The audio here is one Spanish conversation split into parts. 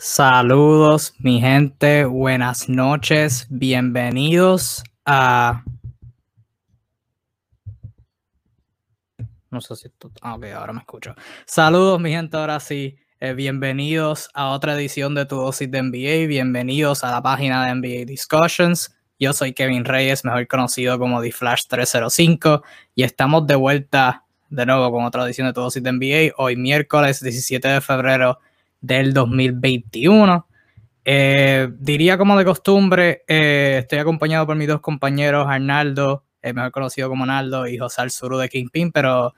Saludos, mi gente, buenas noches, bienvenidos a... No sé si... Ah, ok, ahora me escucho. Saludos, mi gente, ahora sí. Eh, bienvenidos a otra edición de Tu Dosis de NBA. Bienvenidos a la página de NBA Discussions. Yo soy Kevin Reyes, mejor conocido como TheFlash305, y estamos de vuelta de nuevo con otra edición de Tu Dosis de NBA. Hoy miércoles 17 de febrero del 2021. Eh, diría como de costumbre, eh, estoy acompañado por mis dos compañeros, Arnaldo, eh, mejor conocido como Arnaldo, y José Alzuru de Kingpin, pero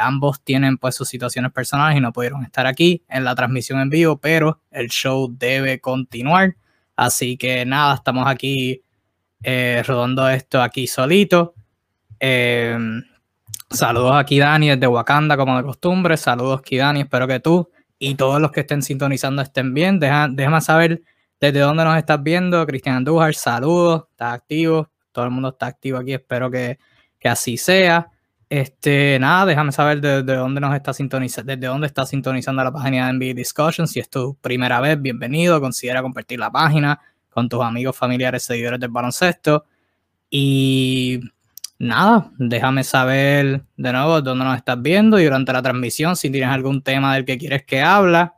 ambos tienen pues sus situaciones personales y no pudieron estar aquí en la transmisión en vivo, pero el show debe continuar. Así que nada, estamos aquí rodando esto aquí solito. saludos aquí Dani desde Wakanda como de costumbre. Saludos aquí Dani, espero que tú y todos los que estén sintonizando estén bien. Deja, déjame saber desde dónde nos estás viendo. Cristian Andújar, saludos, está activo. Todo el mundo está activo aquí, espero que, que así sea. Este, nada, déjame saber desde de dónde nos está sintonizando, desde dónde está sintonizando la página de NBA Discussion. Si es tu primera vez, bienvenido. Considera compartir la página con tus amigos, familiares, seguidores del baloncesto. Y nada, déjame saber de nuevo dónde nos estás viendo y durante la transmisión, si tienes algún tema del que quieres que habla,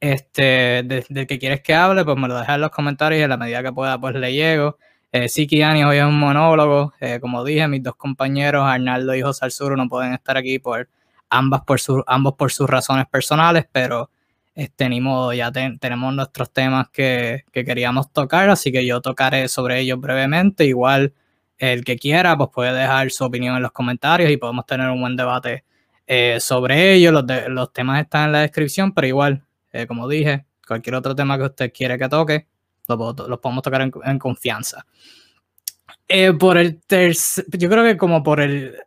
este, del que quieres que hable, pues me lo dejas en los comentarios y en la medida que pueda, pues le llego. Eh, sí, Kiani hoy es un monólogo. Eh, como dije, mis dos compañeros, Arnaldo y José Alzuro, no pueden estar aquí por ambas por su, ambos por sus razones personales, pero este, ni modo, ya tenemos nuestros temas que, que queríamos tocar, así que yo tocaré sobre ellos brevemente. Igual el que quiera, pues puede dejar su opinión en los comentarios y podemos tener un buen debate eh, sobre ello. Los, los, temas están en la descripción, pero igual, eh, como dije, cualquier otro tema que usted quiere que toque, los lo podemos tocar en, confianza. Eh, por el tercer, yo creo que como por el,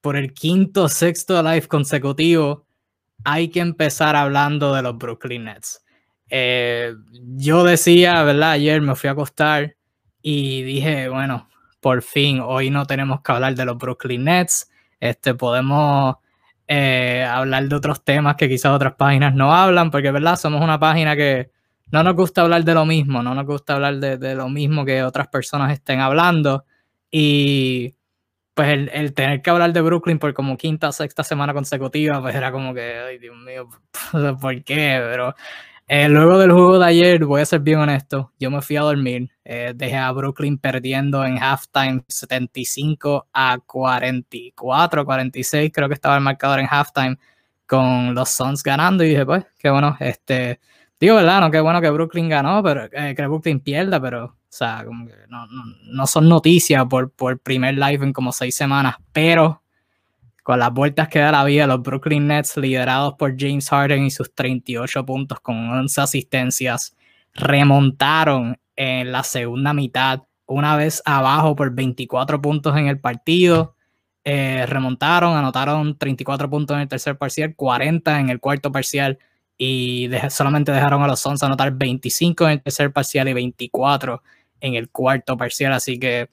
por el quinto, sexto live consecutivo, hay que empezar hablando de los Brooklyn Nets. yo decía, ¿verdad? Ayer me fui a acostar y dije, bueno, por fin, hoy no tenemos que hablar de los Brooklyn Nets, este, podemos eh, hablar de otros temas que quizás otras páginas no hablan, porque verdad, somos una página que no nos gusta hablar de lo mismo, no nos gusta hablar de, lo mismo que otras personas estén hablando. Y pues el, tener que hablar de Brooklyn por como quinta o sexta semana consecutiva, pues era como que, ay Dios mío, ¿por qué? Pero eh, luego del juego de ayer, voy a ser bien honesto, yo me fui a dormir. Eh, dejé a Brooklyn perdiendo en halftime 75 a 44, 46, creo que estaba el marcador en halftime con los Suns ganando y dije, pues, qué bueno, este, digo, ¿verdad? No, qué bueno que Brooklyn ganó, pero eh, que Brooklyn pierda, pero, o sea, no, no, no son noticias por, por primer live en como seis semanas, pero con las vueltas que da la vida, los Brooklyn Nets, liderados por James Harden y sus 38 puntos con 11 asistencias, remontaron en la segunda mitad, una vez abajo por 24 puntos en el partido. Eh, remontaron, anotaron 34 puntos en el tercer parcial, 40 en el cuarto parcial y solamente dejaron a los Suns anotar 25 en el tercer parcial y 24 en el cuarto parcial. Así que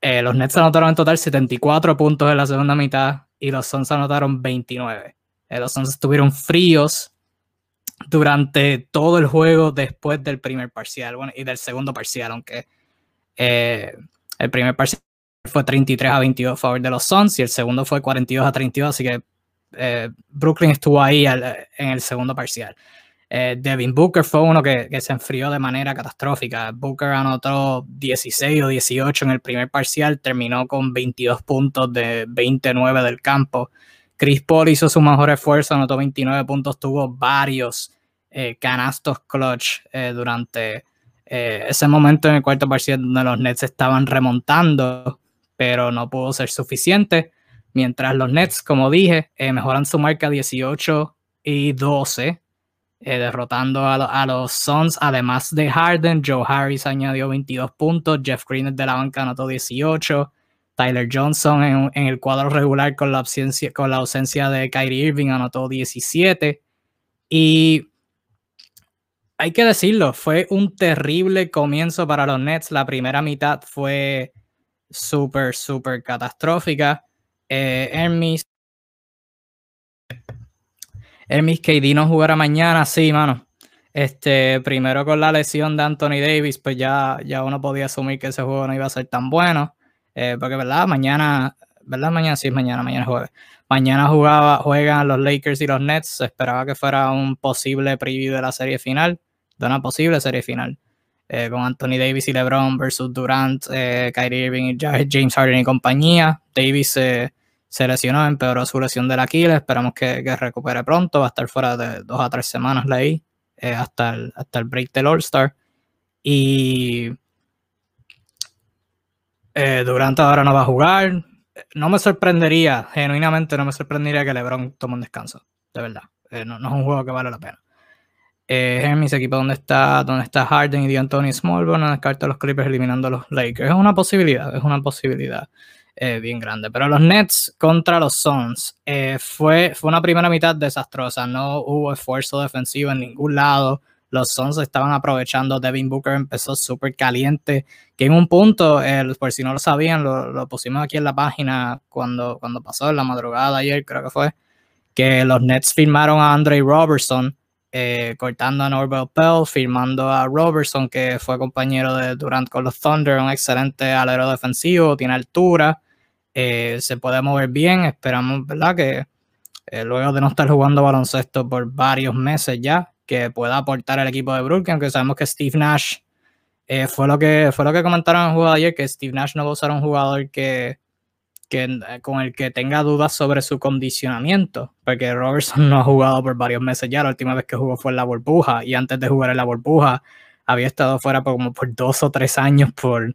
eh, los Nets anotaron en total 74 puntos en la segunda mitad y los Suns anotaron 29. Eh, los Suns estuvieron fríos durante todo el juego después del primer parcial bueno, y del segundo parcial, aunque eh, el primer parcial fue 33 a 22 a favor de los Suns y el segundo fue 42 a 32, así que Brooklyn estuvo ahí en el segundo parcial. Eh, Devin Booker fue uno que, se enfrió de manera catastrófica. Booker anotó 16 o 18 en el primer parcial, terminó con 22 puntos de 29 del campo. Chris Paul hizo su mejor esfuerzo, anotó 29 puntos, tuvo varios eh, canastos clutch eh, durante ese momento en el cuarto parcial donde los Nets estaban remontando, pero no pudo ser suficiente. Mientras los Nets, como dije, mejoran su marca 18 y 12 eh, derrotando a, los Suns. Además de Harden, Joe Harris añadió 22 puntos, Jeff Green de la banca anotó 18, Tyler Johnson en, el cuadro regular con la, ausencia, con la ausencia de Kyrie Irving anotó 17. Y hay que decirlo, fue un terrible comienzo para los Nets. La primera mitad fue súper, súper catastrófica. Eh, Hermes Hermes KD no jugará mañana, sí, mano. Este, primero con la lesión de Anthony Davis, pues ya, ya uno podía asumir que ese juego no iba a ser tan bueno. Eh, porque, ¿verdad? Mañana, ¿verdad? Mañana sí mañana, mañana jueves. Mañana jugaba, juegan los Lakers y los Nets. Se esperaba que fuera un posible preview de la serie final, de una posible serie final. Eh, con Anthony Davis y LeBron versus Durant, eh, Kyrie Irving y James Harden y compañía. Davis se lesionó, empeoró su lesión del Aquiles. Esperamos que, que, recupere pronto. Va a estar fuera de dos a tres semanas, leí, eh, hasta, el, hasta el break del All-Star. Y Durant ahora no va a jugar no me sorprendería, genuinamente no me sorprendería que LeBron tome un descanso, de verdad. Eh, no, es un juego que vale la pena. Eh, en mis equipos donde está, donde está Harden y D'Antoni Small, bueno, descarta los Clippers eliminando a los Lakers. Es una posibilidad, es una posibilidad eh, bien grande. Pero los Nets contra los Suns fue, fue una primera mitad desastrosa. No hubo esfuerzo defensivo en ningún lado los Suns estaban aprovechando. Devin Booker empezó súper caliente, que en un punto, por si no lo sabían, lo, pusimos aquí en la página cuando, cuando pasó en la madrugada ayer, creo que fue, que los Nets firmaron a Andre Robertson, eh, cortando a Norbert Pell, firmando a Robertson, que fue compañero de Durant con los Thunder, un excelente alero defensivo, tiene altura, eh, se puede mover bien, esperamos, ¿verdad? Que eh, luego de no estar jugando baloncesto por varios meses ya, que pueda aportar al equipo de Brooklyn, aunque sabemos que Steve Nash eh, fue, lo que, fue lo que comentaron en de ayer, que Steve Nash no va a usar un jugador que, que, con el que tenga dudas sobre su condicionamiento, porque Robertson no ha jugado por varios meses ya, la última vez que jugó fue en la burbuja, y antes de jugar en la burbuja había estado fuera por como por dos o tres años por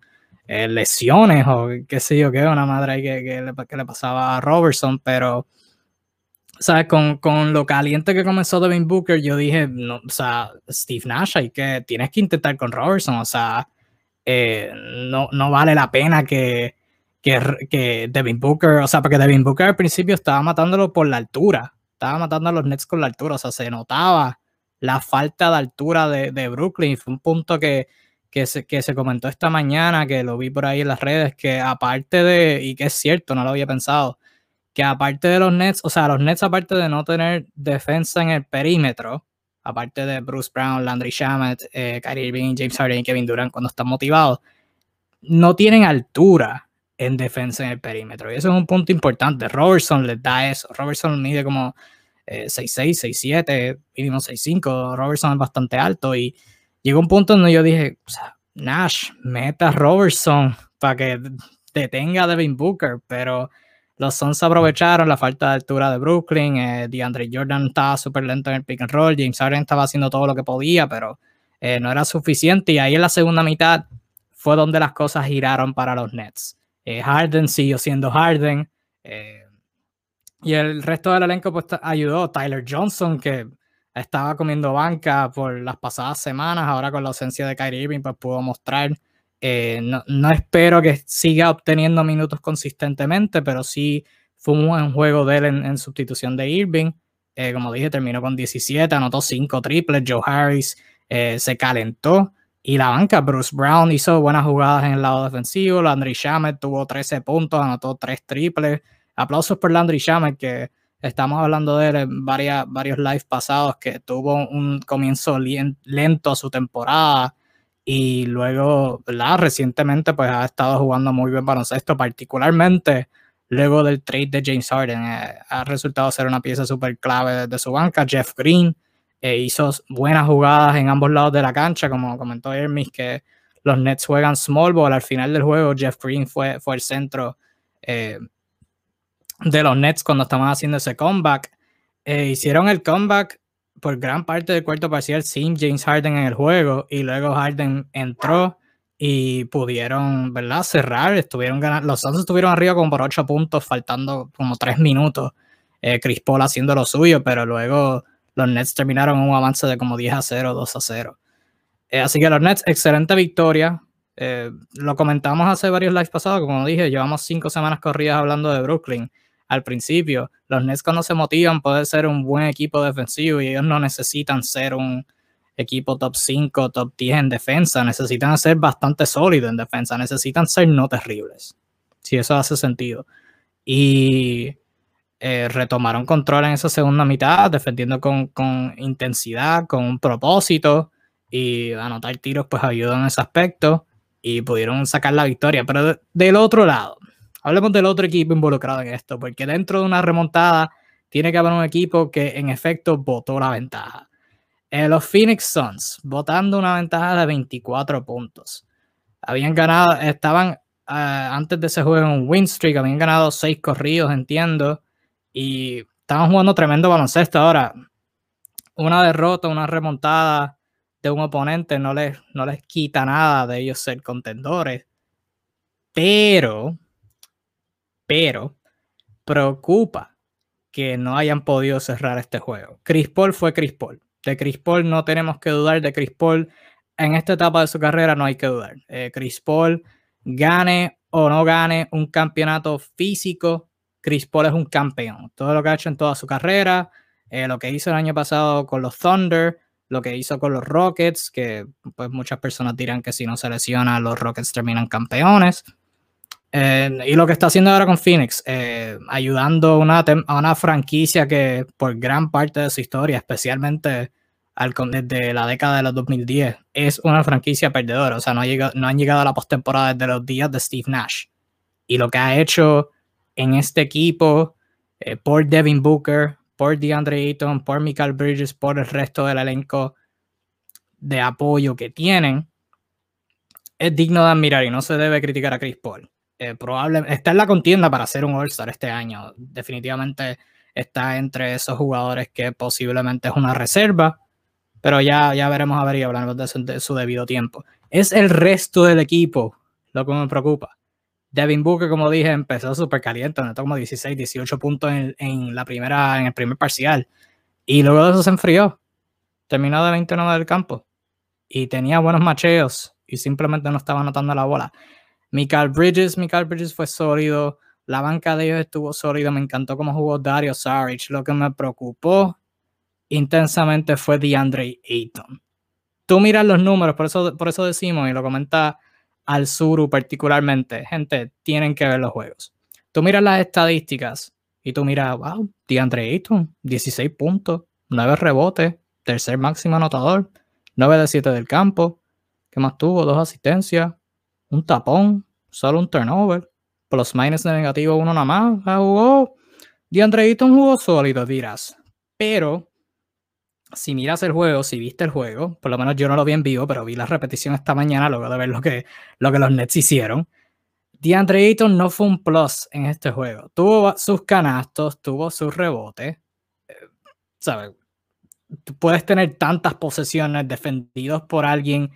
eh, lesiones o qué sé yo qué, una madre que, que, le, que le pasaba a Robertson, pero ¿sabes? Con, con, lo caliente que comenzó Devin Booker, yo dije, no, o sea, Steve Nash, hay que, tienes que intentar con Robertson, o sea, eh, no, no vale la pena que, que, que, Devin Booker, o sea, porque Devin Booker al principio estaba matándolo por la altura, estaba matando a los Nets con la altura, o sea, se notaba la falta de altura de, de Brooklyn, fue un punto que, que se, que se comentó esta mañana, que lo vi por ahí en las redes, que aparte de, y que es cierto, no lo había pensado, que aparte de los Nets, o sea, los Nets aparte de no tener defensa en el perímetro, aparte de Bruce Brown, Landry Shamet, eh, Kyrie Irving, James Harden y Kevin Durant cuando están motivados, no tienen altura en defensa en el perímetro. Y eso es un punto importante. Robertson les da eso. Robertson mide como 6'6, eh, 6'7, mínimo 6'5. Robertson es bastante alto. Y llegó un punto donde yo dije, Nash, meta Robertson para que detenga a Devin Booker. Pero los Suns aprovecharon la falta de altura de Brooklyn. Eh, DeAndre Jordan estaba súper lento en el pick and roll. James Harden estaba haciendo todo lo que podía, pero eh, no era suficiente. Y ahí en la segunda mitad fue donde las cosas giraron para los Nets. Eh, Harden siguió siendo Harden. y el resto del elenco pues, ayudó. Tyler Johnson, que estaba comiendo banca por las pasadas semanas, ahora con la ausencia de Kyrie Irving, pues pudo mostrar eh, no, espero que siga obteniendo minutos consistentemente, pero sí fue un buen juego de él en, sustitución de Irving. Eh, como dije, terminó con 17, anotó 5 triples. Joe Harris eh, se calentó. Y la banca, Bruce Brown hizo buenas jugadas en el lado defensivo. Landry Shamet tuvo 13 puntos, anotó 3 triples. Aplausos por Landry Shamet, que estamos hablando de él en varias, varios lives pasados, que tuvo un comienzo lento a su temporada y luego, ¿verdad? Recientemente pues ha estado jugando muy bien baloncesto, particularmente luego del trade de James Harden. Eh, ha resultado ser una pieza súper clave de su banca. Jeff Green eh, hizo buenas jugadas en ambos lados de la cancha, como comentó Hermes, que los Nets juegan small ball. Al final del juego, Jeff Green fue, fue el centro eh, de los Nets cuando estaban haciendo ese comeback. hicieron el comeback por gran parte del cuarto parcial sin James Harden en el juego y luego Harden entró y pudieron, ¿verdad? Cerrar, estuvieron ganando, los Suns estuvieron arriba como por 8 puntos, faltando como 3 minutos. Eh, Chris Paul haciendo lo suyo, pero luego los Nets terminaron un avance de como 10 a 0, 2 a 0. Eh, así que los Nets, excelente victoria. Eh, lo comentamos hace varios lives pasados, como dije, llevamos 5 semanas corridas hablando de Brooklyn al principio. Los Nets cuando se motivan puede ser un buen equipo defensivo y ellos no necesitan ser un equipo top 5, top 10 en defensa, necesitan ser bastante sólidos en defensa, necesitan ser no terribles, si eso hace sentido. Y eh, retomaron control en esa segunda mitad, defendiendo con, intensidad, con un propósito y anotar tiros pues ayudó en ese aspecto y pudieron sacar la victoria. Pero del otro lado, hablemos del otro equipo involucrado en esto, porque dentro de una remontada tiene que haber un equipo que en efecto votó la ventaja. Eh, los Phoenix Suns, votando una ventaja de 24 puntos. Habían ganado, estaban eh, antes de ese juego en un win streak, habían ganado 6 corridos, entiendo, y estaban jugando tremendo baloncesto. Ahora, una derrota, una remontada de un oponente no les, no les quita nada de ellos ser contendores. Pero, pero, preocupa que no hayan podido cerrar este juego. Chris Paul fue Chris Paul. De Chris Paul no tenemos que dudar. De Chris Paul en esta etapa de su carrera no hay que dudar. Eh, Chris Paul gane o no gane un campeonato físico, Chris Paul es un campeón. Todo lo que ha hecho en toda su carrera, eh, lo que hizo el año pasado con los Thunder, lo que hizo con los Rockets, que pues muchas personas dirán que si no se lesiona los Rockets terminan campeones. Eh, y lo que está haciendo ahora con Phoenix, eh, ayudando a una franquicia que por gran parte de su historia, especialmente al, desde la década de los 2010, es una franquicia perdedora. O sea, no, ha no han llegado a la postemporada desde los días de Steve Nash. Y lo que ha hecho en este equipo eh, por Devin Booker, por DeAndre Ayton, por Michael Bridges, por el resto del elenco de apoyo que tienen, es digno de admirar y no se debe criticar a Chris Paul. Eh, probablemente está en la contienda para ser un All-Star este año. Definitivamente está entre esos jugadores que posiblemente es una reserva, pero ya, ya veremos a ver y hablaremos de su debido tiempo. Es el resto del equipo lo que me preocupa. Devin Booker, como dije, empezó súper caliente, anotó como 16, 18 puntos en, la primera, en el primer parcial. Y luego de eso se enfrió. Terminó de 29 del campo. Y tenía buenos macheos. Y simplemente no estaba anotando la bola. Michael Bridges, Michael Bridges fue sólido. La banca de ellos estuvo sólida. Me encantó cómo jugó Dario Saric. Lo que me preocupó intensamente fue DeAndre Ayton. Tú miras los números, por eso, por eso decimos, y lo comenta al Suru particularmente, gente, tienen que ver los juegos. Tú miras las estadísticas y tú miras, wow, DeAndre Ayton, 16 puntos, 9 rebotes, tercer máximo anotador, 9 de 7 del campo. ¿Qué más tuvo? Dos asistencias, un tapón, solo un turnover, plus minus de negativo uno nada más. Ah, jugó. DeAndre Ayton jugó sólido, dirás. Pero si miras el juego, si viste el juego, por lo menos yo no lo vi en vivo, pero vi la repetición esta mañana luego de ver lo que, lo que los Nets hicieron. DeAndre Ayton no fue un plus en este juego. Tuvo sus canastos, tuvo sus rebotes. Eh, ¿Sabes? Puedes tener tantas posesiones defendidos por alguien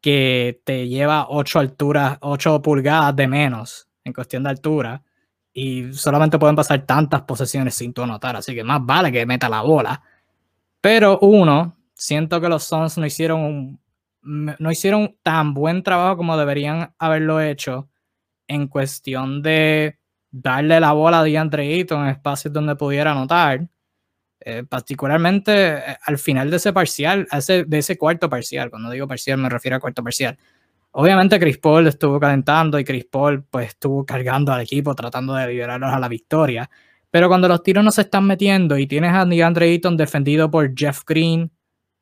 que te lleva 8 alturas, 8 pulgadas de menos en cuestión de altura y solamente pueden pasar tantas posesiones sin tú anotar, así que más vale que meta la bola pero uno, siento que los Suns no hicieron no hicieron tan buen trabajo como deberían haberlo hecho en cuestión de darle la bola a DeAndre Ayton en espacios donde pudiera anotar. Eh, particularmente eh, al final de ese parcial, de ese cuarto parcial. Cuando digo parcial me refiero a cuarto parcial. Obviamente Chris Paul estuvo calentando y Chris Paul pues estuvo cargando al equipo tratando de liberarlos a la victoria. Pero cuando los tiros no se están metiendo y tienes a DeAndre Ayton defendido por Jeff Green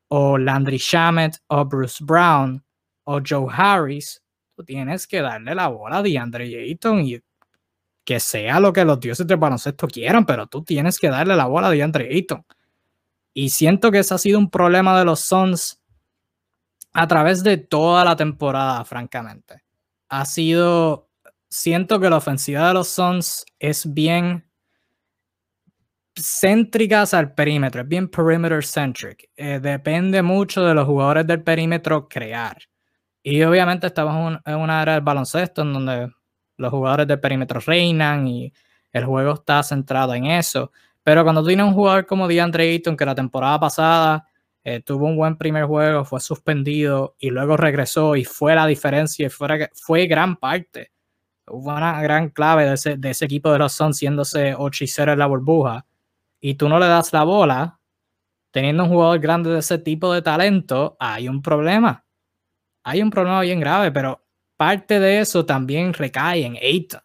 o Landry Shamet o Bruce Brown o Joe Harris, tú tienes que darle la bola a DeAndre Ayton y que sea lo que los dioses del baloncesto quieran, pero tú tienes que darle la bola a DeAndre Ayton. Y siento que ese ha sido un problema de los Suns a través de toda la temporada, francamente. Ha sido, siento que la ofensiva de los Suns es bien céntricas al perímetro, es bien perimeter centric. Eh, depende mucho de los jugadores del perímetro crear. Y obviamente estamos en una era del baloncesto en donde los jugadores del perímetro reinan y el juego está centrado en eso. Pero cuando tienes un jugador como DeAndre Ayton, que la temporada pasada eh, tuvo un buen primer juego, fue suspendido y luego regresó y fue la diferencia y fue, fue gran parte. Una gran clave de ese, de ese equipo de los Suns siéndose 8 y 0 en la burbuja y tú no le das la bola, teniendo un jugador grande de ese tipo de talento, hay un problema. Hay un problema bien grave, pero parte de eso también recae en Ayton.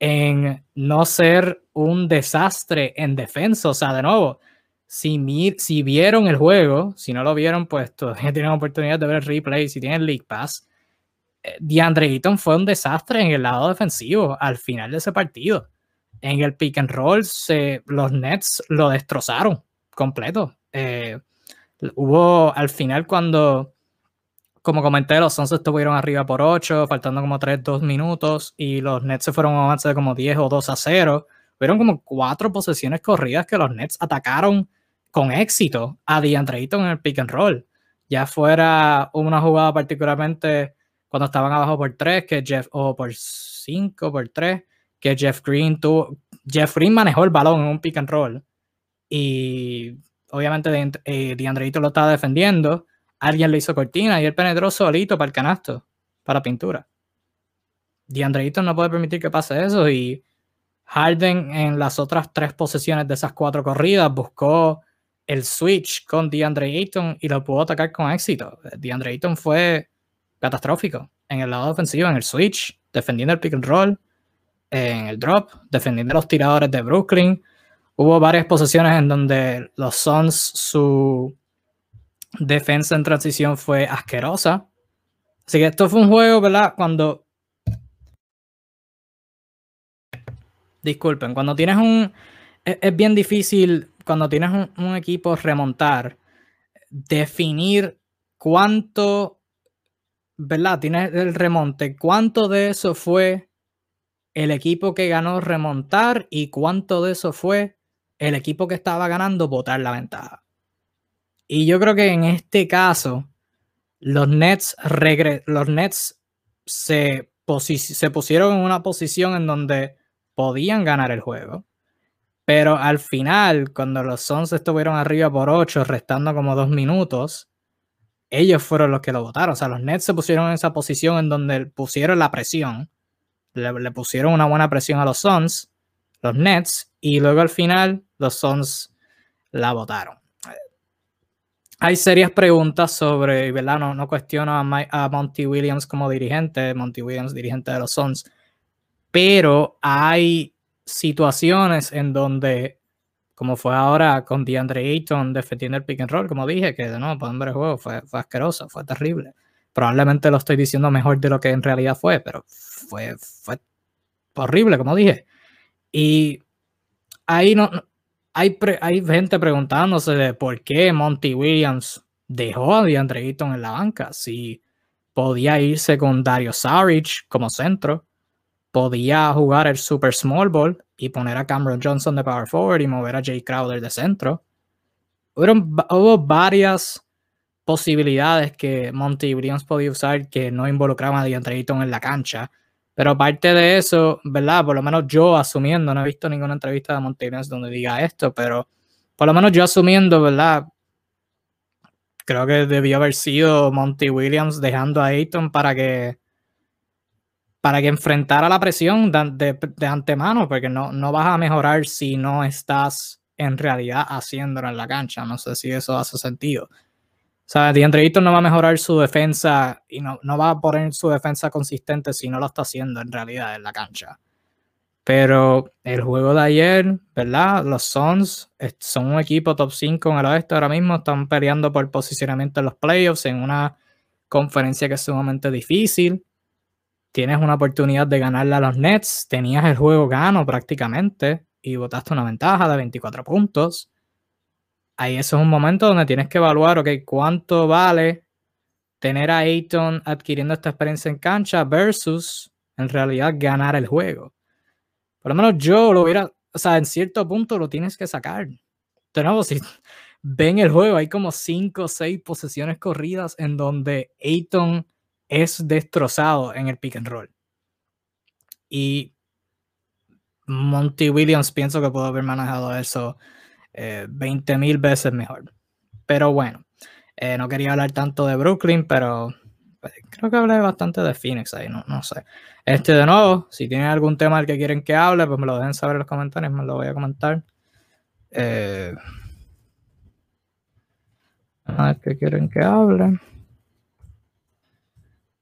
en no ser un desastre en defensa. O sea, de nuevo, si, si vieron el juego, si no lo vieron, pues todavía tienen oportunidad de ver el replay, si tienen League Pass. Eh, DeAndre Ayton fue un desastre en el lado defensivo al final de ese partido. En el pick and roll, se, los Nets lo destrozaron completo. Eh, hubo al final cuando, como comenté, los Suns estuvieron arriba por 8, faltando como 3, 2 minutos, y los Nets se fueron a avance de como 10 o 2 a 0. Fueron como cuatro posesiones corridas que los Nets atacaron con éxito a DeAndre Ayton en el pick and roll. Ya fuera una jugada particularmente cuando estaban abajo por 3, que Jeff, o por 5, por 3, que Jeff Green tuvo, Jeff Green manejó el balón en un pick and roll y obviamente eh, DeAndre Ayton lo estaba defendiendo, alguien le hizo cortina y él penetró solito para el canasto, para pintura. DeAndre Ayton no puede permitir que pase eso y Harden en las otras tres posesiones de esas cuatro corridas buscó el switch con DeAndre Ayton y lo pudo atacar con éxito. DeAndre Ayton fue catastrófico en el lado ofensivo, en el switch, defendiendo el pick and roll, en el drop, defendiendo los tiradores de Brooklyn. Hubo varias posesiones en donde los Suns, su defensa en transición fue asquerosa. Así que esto fue un juego, ¿verdad? Cuando... Disculpen, cuando tienes un... Es, bien difícil cuando tienes un, equipo remontar, definir cuánto, ¿verdad? Tienes el remonte, cuánto de eso fue el equipo que ganó remontar y cuánto de eso fue el equipo que estaba ganando botar la ventaja. Y yo creo que en este caso, los Nets, los Nets se, se pusieron en una posición en donde podían ganar el juego. Pero al final, cuando los Suns estuvieron arriba por 8, restando como dos minutos, ellos fueron los que lo votaron. O sea, los Nets se pusieron en esa posición en donde pusieron la presión. Le, pusieron una buena presión a los Suns, los Nets, y luego al final los Suns la votaron. Hay serias preguntas sobre, ¿verdad? No, no cuestiono a, a Monty Williams como dirigente, Monty Williams dirigente de los Suns, pero hay situaciones en donde, como fue ahora con DeAndre Ayton defendiendo el pick and roll, como dije, que de nuevo, para el juego fue, fue asqueroso, fue terrible. Probablemente lo estoy diciendo mejor de lo que en realidad fue, pero fue, fue horrible, como dije. Y ahí no, hay, gente preguntándose de por qué Monty Williams dejó a DeAndre Ayton en la banca, si podía irse con Dario Saric como centro, podía jugar el Super Small Ball y poner a Cameron Johnson de power forward y mover a Jay Crowder de centro. hubo varias posibilidades que Monty Williams podía usar que no involucraban a DeAndre Ayton en la cancha. Pero aparte de eso, ¿verdad? Por lo menos yo asumiendo, no he visto ninguna entrevista de Williams donde diga esto, pero por lo menos yo asumiendo, ¿verdad? Creo que debió haber sido Monty Williams dejando a Ayton para que para que enfrentara la presión de, antemano, porque no, no vas a mejorar si no estás en realidad haciéndolo en la cancha. No sé si eso hace sentido. O sea, DeAndre no va a mejorar su defensa y no, no va a poner su defensa consistente si no lo está haciendo en realidad en la cancha. Pero el juego de ayer, ¿verdad? Los Suns son un equipo top 5 en el oeste ahora mismo. Están peleando por posicionamiento en los playoffs en una conferencia que es sumamente difícil tienes una oportunidad de ganarle a los Nets, tenías el juego gano prácticamente y botaste una ventaja de 24 puntos. Ahí eso es un momento donde tienes que evaluar, ok, cuánto vale tener a Ayton adquiriendo esta experiencia en cancha versus en realidad ganar el juego. Por lo menos yo lo hubiera, o sea, en cierto punto lo tienes que sacar. De si ven el juego, hay como 5 o 6 posesiones corridas en donde Ayton es destrozado en el pick and roll. Y Monty Williams pienso que pudo haber manejado eso eh, 20 mil veces mejor. Pero bueno, eh, no quería hablar tanto de Brooklyn, pero pues, creo que hablé bastante de Phoenix ahí, no, no sé. Este de nuevo, si tienen algún tema del que quieren que hable, pues me lo dejen saber en los comentarios, me lo voy a comentar. A ver qué quieren que hable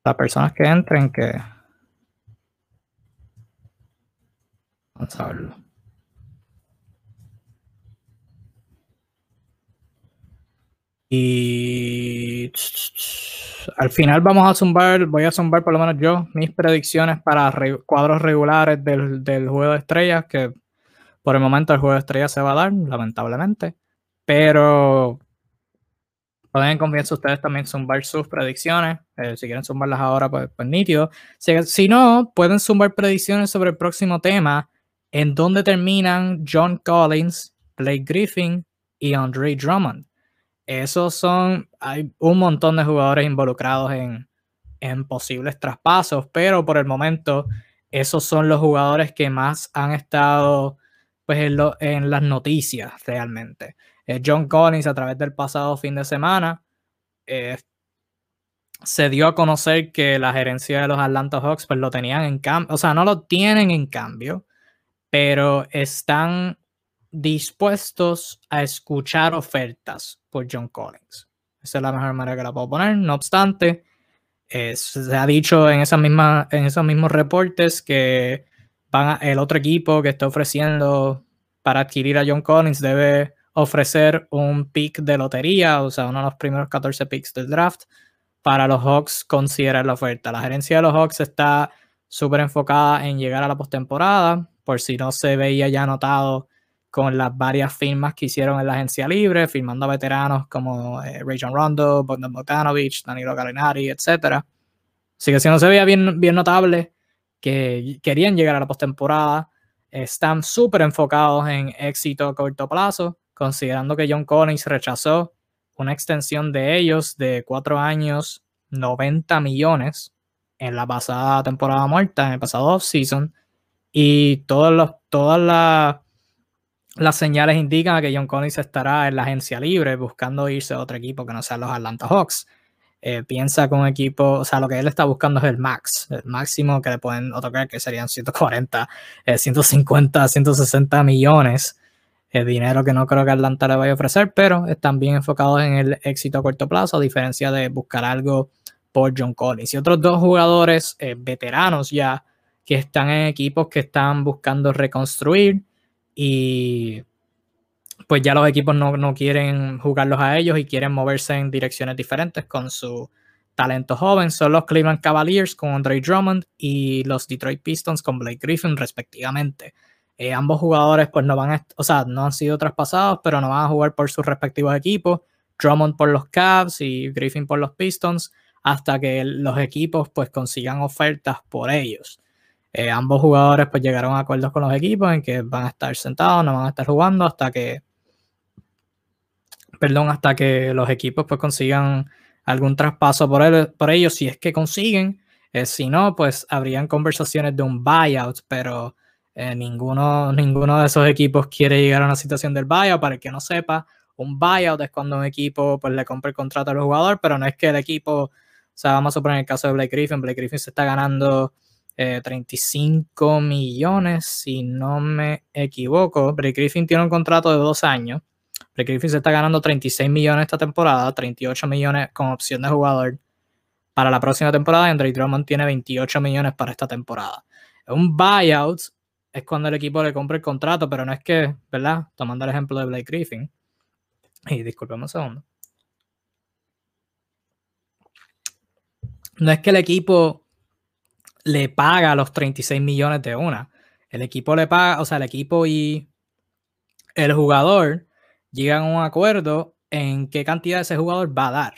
las personas que entren que Vamos a verlo. Y al final vamos a zumbar, voy a zumbar por lo menos yo mis predicciones para cuadros regulares del, del, juego de estrellas, que por el momento el juego de estrellas se va a dar, lamentablemente. Pero pueden confianza ustedes también zumbar sus predicciones. Eh, si quieren zumbarlas ahora, pues, pues nítido. Si, si no, pueden zumbar predicciones sobre el próximo tema, en donde terminan John Collins, Blake Griffin y Andre Drummond esos son, hay un montón de jugadores involucrados en, posibles traspasos, pero por el momento esos son los jugadores que más han estado pues, en, las noticias realmente. Eh, John Collins a través del pasado fin de semana eh, se dio a conocer que la gerencia de los Atlanta Hawks pues lo tenían en cambio, o sea, no lo tienen en cambio, pero están dispuestos a escuchar ofertas por John Collins. Esa es la mejor manera que la puedo poner. No obstante, se ha dicho en, esa misma, en esos mismos reportes que van el otro equipo que está ofreciendo para adquirir a John Collins debe ofrecer un pick de lotería, o sea, uno de los primeros 14 picks del draft, para los Hawks considerar la oferta. La gerencia de los Hawks está súper enfocada en llegar a la postemporada, por si no se veía ya anotado con las varias firmas que hicieron en la agencia libre, firmando a veteranos como eh, Rajon Rondo, Bogdan Bogdanovic, Danilo Gallinari, etc. Así que si no se veía bien, bien notable que querían llegar a la postemporada, están súper enfocados en éxito a corto plazo, considerando que John Collins rechazó una extensión de ellos de cuatro años, 90 millones en la pasada temporada muerta, en el pasado off-season, y todos los, todas las las señales indican que John Collins estará en la agencia libre buscando irse a otro equipo que no sean los Atlanta Hawks. Eh, piensa con equipo, o sea, lo que él está buscando es el max, el máximo que le pueden otorgar, que serían 140, 150, 160 millones. de dinero que no creo que Atlanta le vaya a ofrecer, pero están bien enfocados en el éxito a corto plazo, a diferencia de buscar algo por John Collins. Y otros dos jugadores eh, veteranos ya que están en equipos que están buscando reconstruir y pues ya los equipos no, quieren jugarlos a ellos y quieren moverse en direcciones diferentes con su talento joven. Son los Cleveland Cavaliers con Andre Drummond y los Detroit Pistons con Blake Griffin respectivamente. Eh, ambos jugadores pues no van a, o sea, no han sido traspasados, pero no van a jugar por sus respectivos equipos. Drummond por los Cavs y Griffin por los Pistons hasta que los equipos pues consigan ofertas por ellos. Eh, ambos jugadores pues llegaron a acuerdos con los equipos en que van a estar sentados, no van a estar jugando hasta que, perdón, hasta que los equipos pues consigan algún traspaso por, por ellos, si es que consiguen. Eh, si no, pues habrían conversaciones de un buyout, pero eh, ninguno, ninguno de esos equipos quiere llegar a una situación del buyout. Para el que no sepa, un buyout es cuando un equipo pues, le compra el contrato al jugador, pero no es que el equipo, o sea, vamos a suponer el caso de Blake Griffin, Blake Griffin se está ganando 35 eh, millones, si no me equivoco. Blake Griffin tiene un contrato de dos años. Blake Griffin se está ganando 36 millones esta temporada, 38 millones con opción de jugador para la próxima temporada. Andre Drummond tiene 28 millones para esta temporada. Un buyout es cuando el equipo le compra el contrato, pero no es que, ¿verdad? Tomando el ejemplo de Blake Griffin. Y disculpemos un segundo. No es que el equipo le paga los 36 millones de una. El equipo le paga, o sea, el equipo y el jugador llegan a un acuerdo en qué cantidad ese jugador va a dar.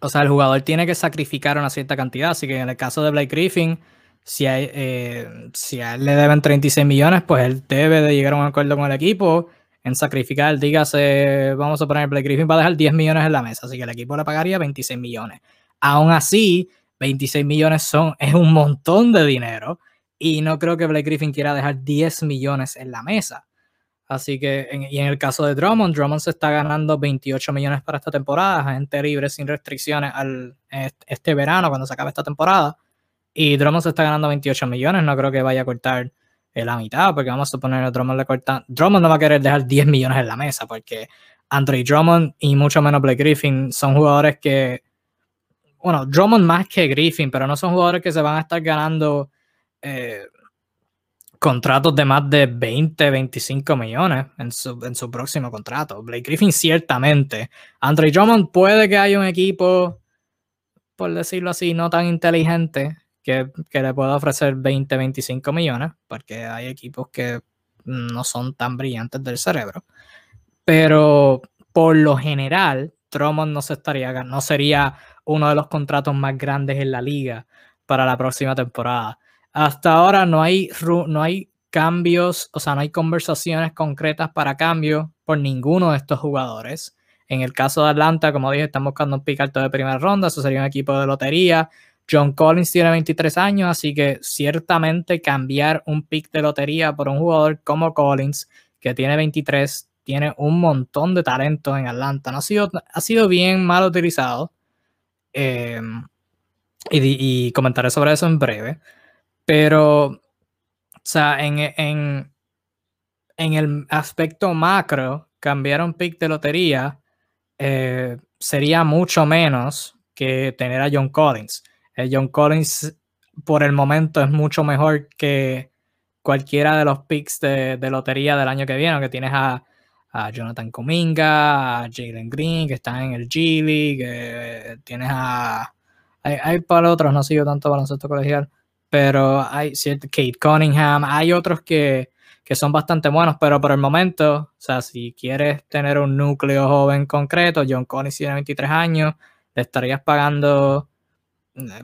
O sea, el jugador tiene que sacrificar una cierta cantidad. Así que en el caso de Blake Griffin, si, hay, eh, si a él le deben 36 millones, pues él debe de llegar a un acuerdo con el equipo en sacrificar, dígase, vamos a poner, Blake Griffin va a dejar 10 millones en la mesa, así que el equipo le pagaría 26 millones. Aún así, 26 millones son, es un montón de dinero y no creo que Blake Griffin quiera dejar 10 millones en la mesa. Así que, y en el caso de Drummond, Drummond se está ganando 28 millones para esta temporada, gente libre sin restricciones al, este verano cuando se acabe esta temporada. Y Drummond se está ganando 28 millones, no creo que vaya a cortar la mitad, porque vamos a suponer que Drummond le corta. Drummond no va a querer dejar 10 millones en la mesa, porque Andre Drummond y mucho menos Blake Griffin son jugadores que bueno, Drummond más que Griffin, pero no son jugadores que se van a estar ganando eh, contratos de más de 20, 25 millones en su, en su próximo contrato. Blake Griffin ciertamente. Andre Drummond puede que haya un equipo, por decirlo así, no tan inteligente que, que le pueda ofrecer 20, 25 millones, porque hay equipos que no son tan brillantes del cerebro. Pero por lo general, Drummond no se estaría no sería uno de los contratos más grandes en la liga para la próxima temporada. Hasta ahora no hay, no hay cambios, o sea, no hay conversaciones concretas para cambio por ninguno de estos jugadores. En el caso de Atlanta, como dije, están buscando un pick alto de primera ronda, eso sería un equipo de lotería. John Collins tiene 23 años, así que ciertamente cambiar un pick de lotería por un jugador como Collins, que tiene 23, tiene un montón de talento en Atlanta. No ha sido, ha sido bien mal utilizado. Eh, y, comentaré sobre eso en breve. Pero, o sea, en, en, en el aspecto macro, cambiar un pick de lotería eh, sería mucho menos que tener a John Collins. Eh, John Collins, por el momento, es mucho mejor que cualquiera de los picks de, de lotería del año que viene, que tienes a, a Jonathan Cominga, a Jalen Green, que están en el G League, que tienes a hay, para otros, no sigo tanto baloncesto colegial, pero hay Kate Cunningham, hay otros que, son bastante buenos, pero por el momento, o sea, si quieres tener un núcleo joven concreto, John Collins tiene 23 años, le estarías pagando eh,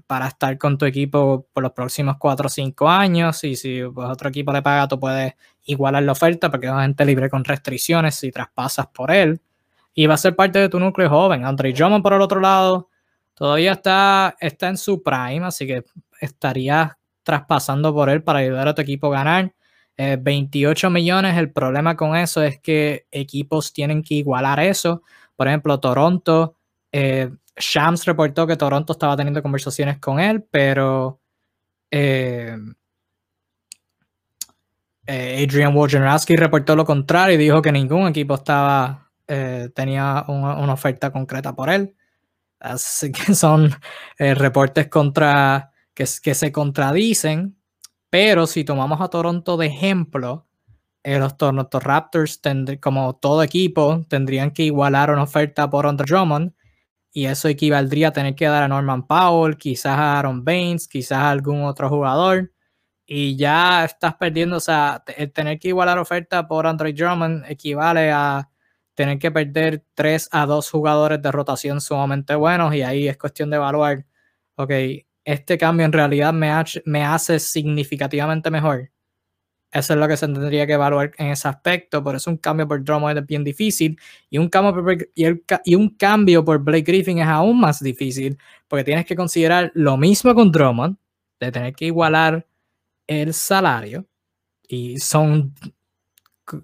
para estar con tu equipo por los próximos 4 o 5 años y si pues, otro equipo le paga, tú puedes igualar la oferta porque es gente libre con restricciones si traspasas por él y va a ser parte de tu núcleo joven. Andre Drummond por el otro lado Todavía está, está en su prime, así que estaría traspasando por él para ayudar a tu equipo a ganar. 28 eh, millones, el problema con eso es que equipos tienen que igualar eso. Por ejemplo, Toronto, eh, Shams reportó que Toronto estaba teniendo conversaciones con él, pero eh, Adrian Wojnarowski reportó lo contrario y dijo que ningún equipo estaba, tenía una, oferta concreta por él. Así que son eh, reportes contra, que, que, se contradicen, pero si tomamos a Toronto de ejemplo, eh, los Toronto Raptors, como todo equipo, tendrían que igualar una oferta por Andre Drummond y eso equivaldría a tener que dar a Norman Powell, quizás a Aaron Baines, quizás a algún otro jugador. Y ya estás perdiendo, o sea, el tener que igualar oferta por Andre Drummond equivale a tener que perder 3 a 2 jugadores de rotación sumamente buenos y ahí es cuestión de evaluar, ok, este cambio en realidad me, me hace significativamente mejor. Eso es lo que se tendría que evaluar en ese aspecto. Por eso un cambio por Drummond es bien difícil. Y un, cambio por, y, un cambio por Blake Griffin es aún más difícil. Porque tienes que considerar lo mismo con Drummond. De tener que igualar el salario. Y son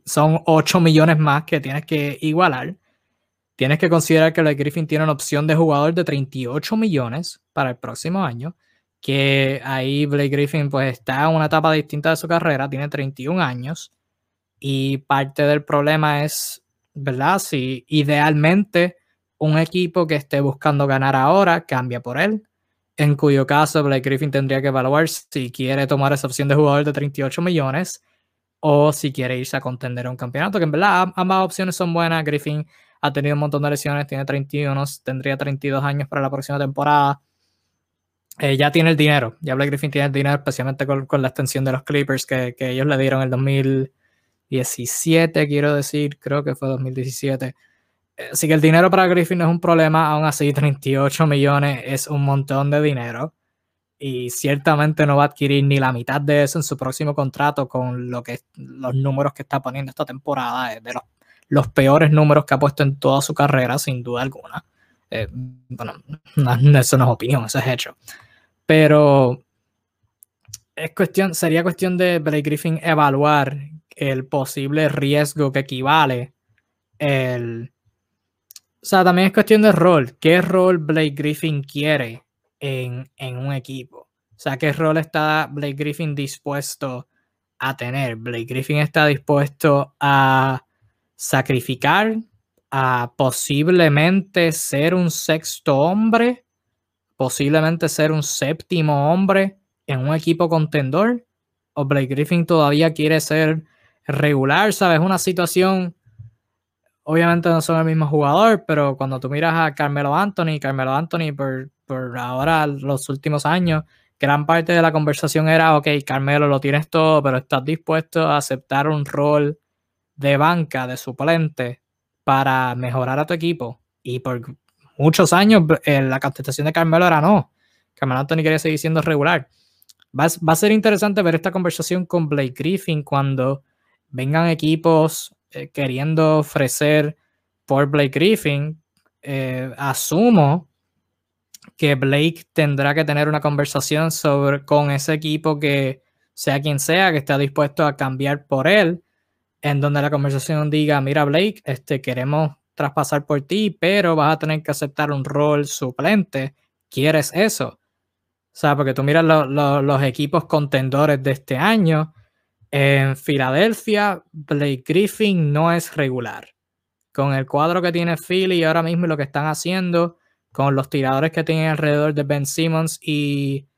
son 8 millones más que tienes que igualar. Tienes que considerar que Blake Griffin tiene una opción de jugador de 38 millones para el próximo año. Que ahí Blake Griffin pues está en una etapa distinta de su carrera, tiene 31 años. Y parte del problema es, ¿verdad? Si idealmente un equipo que esté buscando ganar ahora cambia por él, en cuyo caso Blake Griffin tendría que evaluar si quiere tomar esa opción de jugador de 38 millones o si quiere irse a contender a un campeonato, que en verdad ambas opciones son buenas. Griffin ha tenido un montón de lesiones, tiene 31, tendría 32 años para la próxima temporada. Eh, ya tiene el dinero, ya Blake Griffin tiene el dinero, especialmente con, la extensión de los Clippers que, ellos le dieron en el 2017, quiero decir, creo que fue 2017. Eh, así que el dinero para Griffin no es un problema, aún así 38 millones es un montón de dinero y ciertamente no va a adquirir ni la mitad de eso en su próximo contrato con lo que los números que está poniendo esta temporada, de los, peores números que ha puesto en toda su carrera, sin duda alguna. Eh, bueno, eso no es opinión, eso es hecho. Pero es cuestión, sería cuestión de Blake Griffin evaluar el posible riesgo que equivale el... O sea, también es cuestión de rol. ¿Qué rol Blake Griffin quiere en, un equipo. O sea, ¿qué rol está Blake Griffin dispuesto a tener? Blake Griffin está dispuesto a sacrificar, a posiblemente ser un sexto hombre, posiblemente ser un séptimo hombre en un equipo contendor. o Blake Griffin todavía quiere ser regular, ¿sabes? Una situación, obviamente no son el mismo jugador, pero cuando tú miras a Carmelo Anthony, Carmelo Anthony por, por ahora los últimos años, gran parte de la conversación era, ok, Carmelo, lo tienes todo, pero estás dispuesto a aceptar un rol de banca, de suplente, para mejorar a tu equipo. Y por muchos años eh, la contestación de Carmelo era no. Carmelo Anthony quería seguir siendo regular. Va, va, a ser interesante ver esta conversación con Blake Griffin cuando vengan equipos eh, queriendo ofrecer por Blake Griffin. Eh, asumo que Blake tendrá que tener una conversación sobre, con ese equipo que sea quien sea, que esté dispuesto a cambiar por él, en donde la conversación diga, mira Blake, este, queremos traspasar por ti, pero vas a tener que aceptar un rol suplente. ¿Quieres eso? O sea, porque tú miras los equipos contendores de este año. En Filadelfia, Blake Griffin no es regular. Con el cuadro que tiene Philly ahora mismo y lo que están haciendo, con los tiradores que tienen alrededor de Ben Simmons y,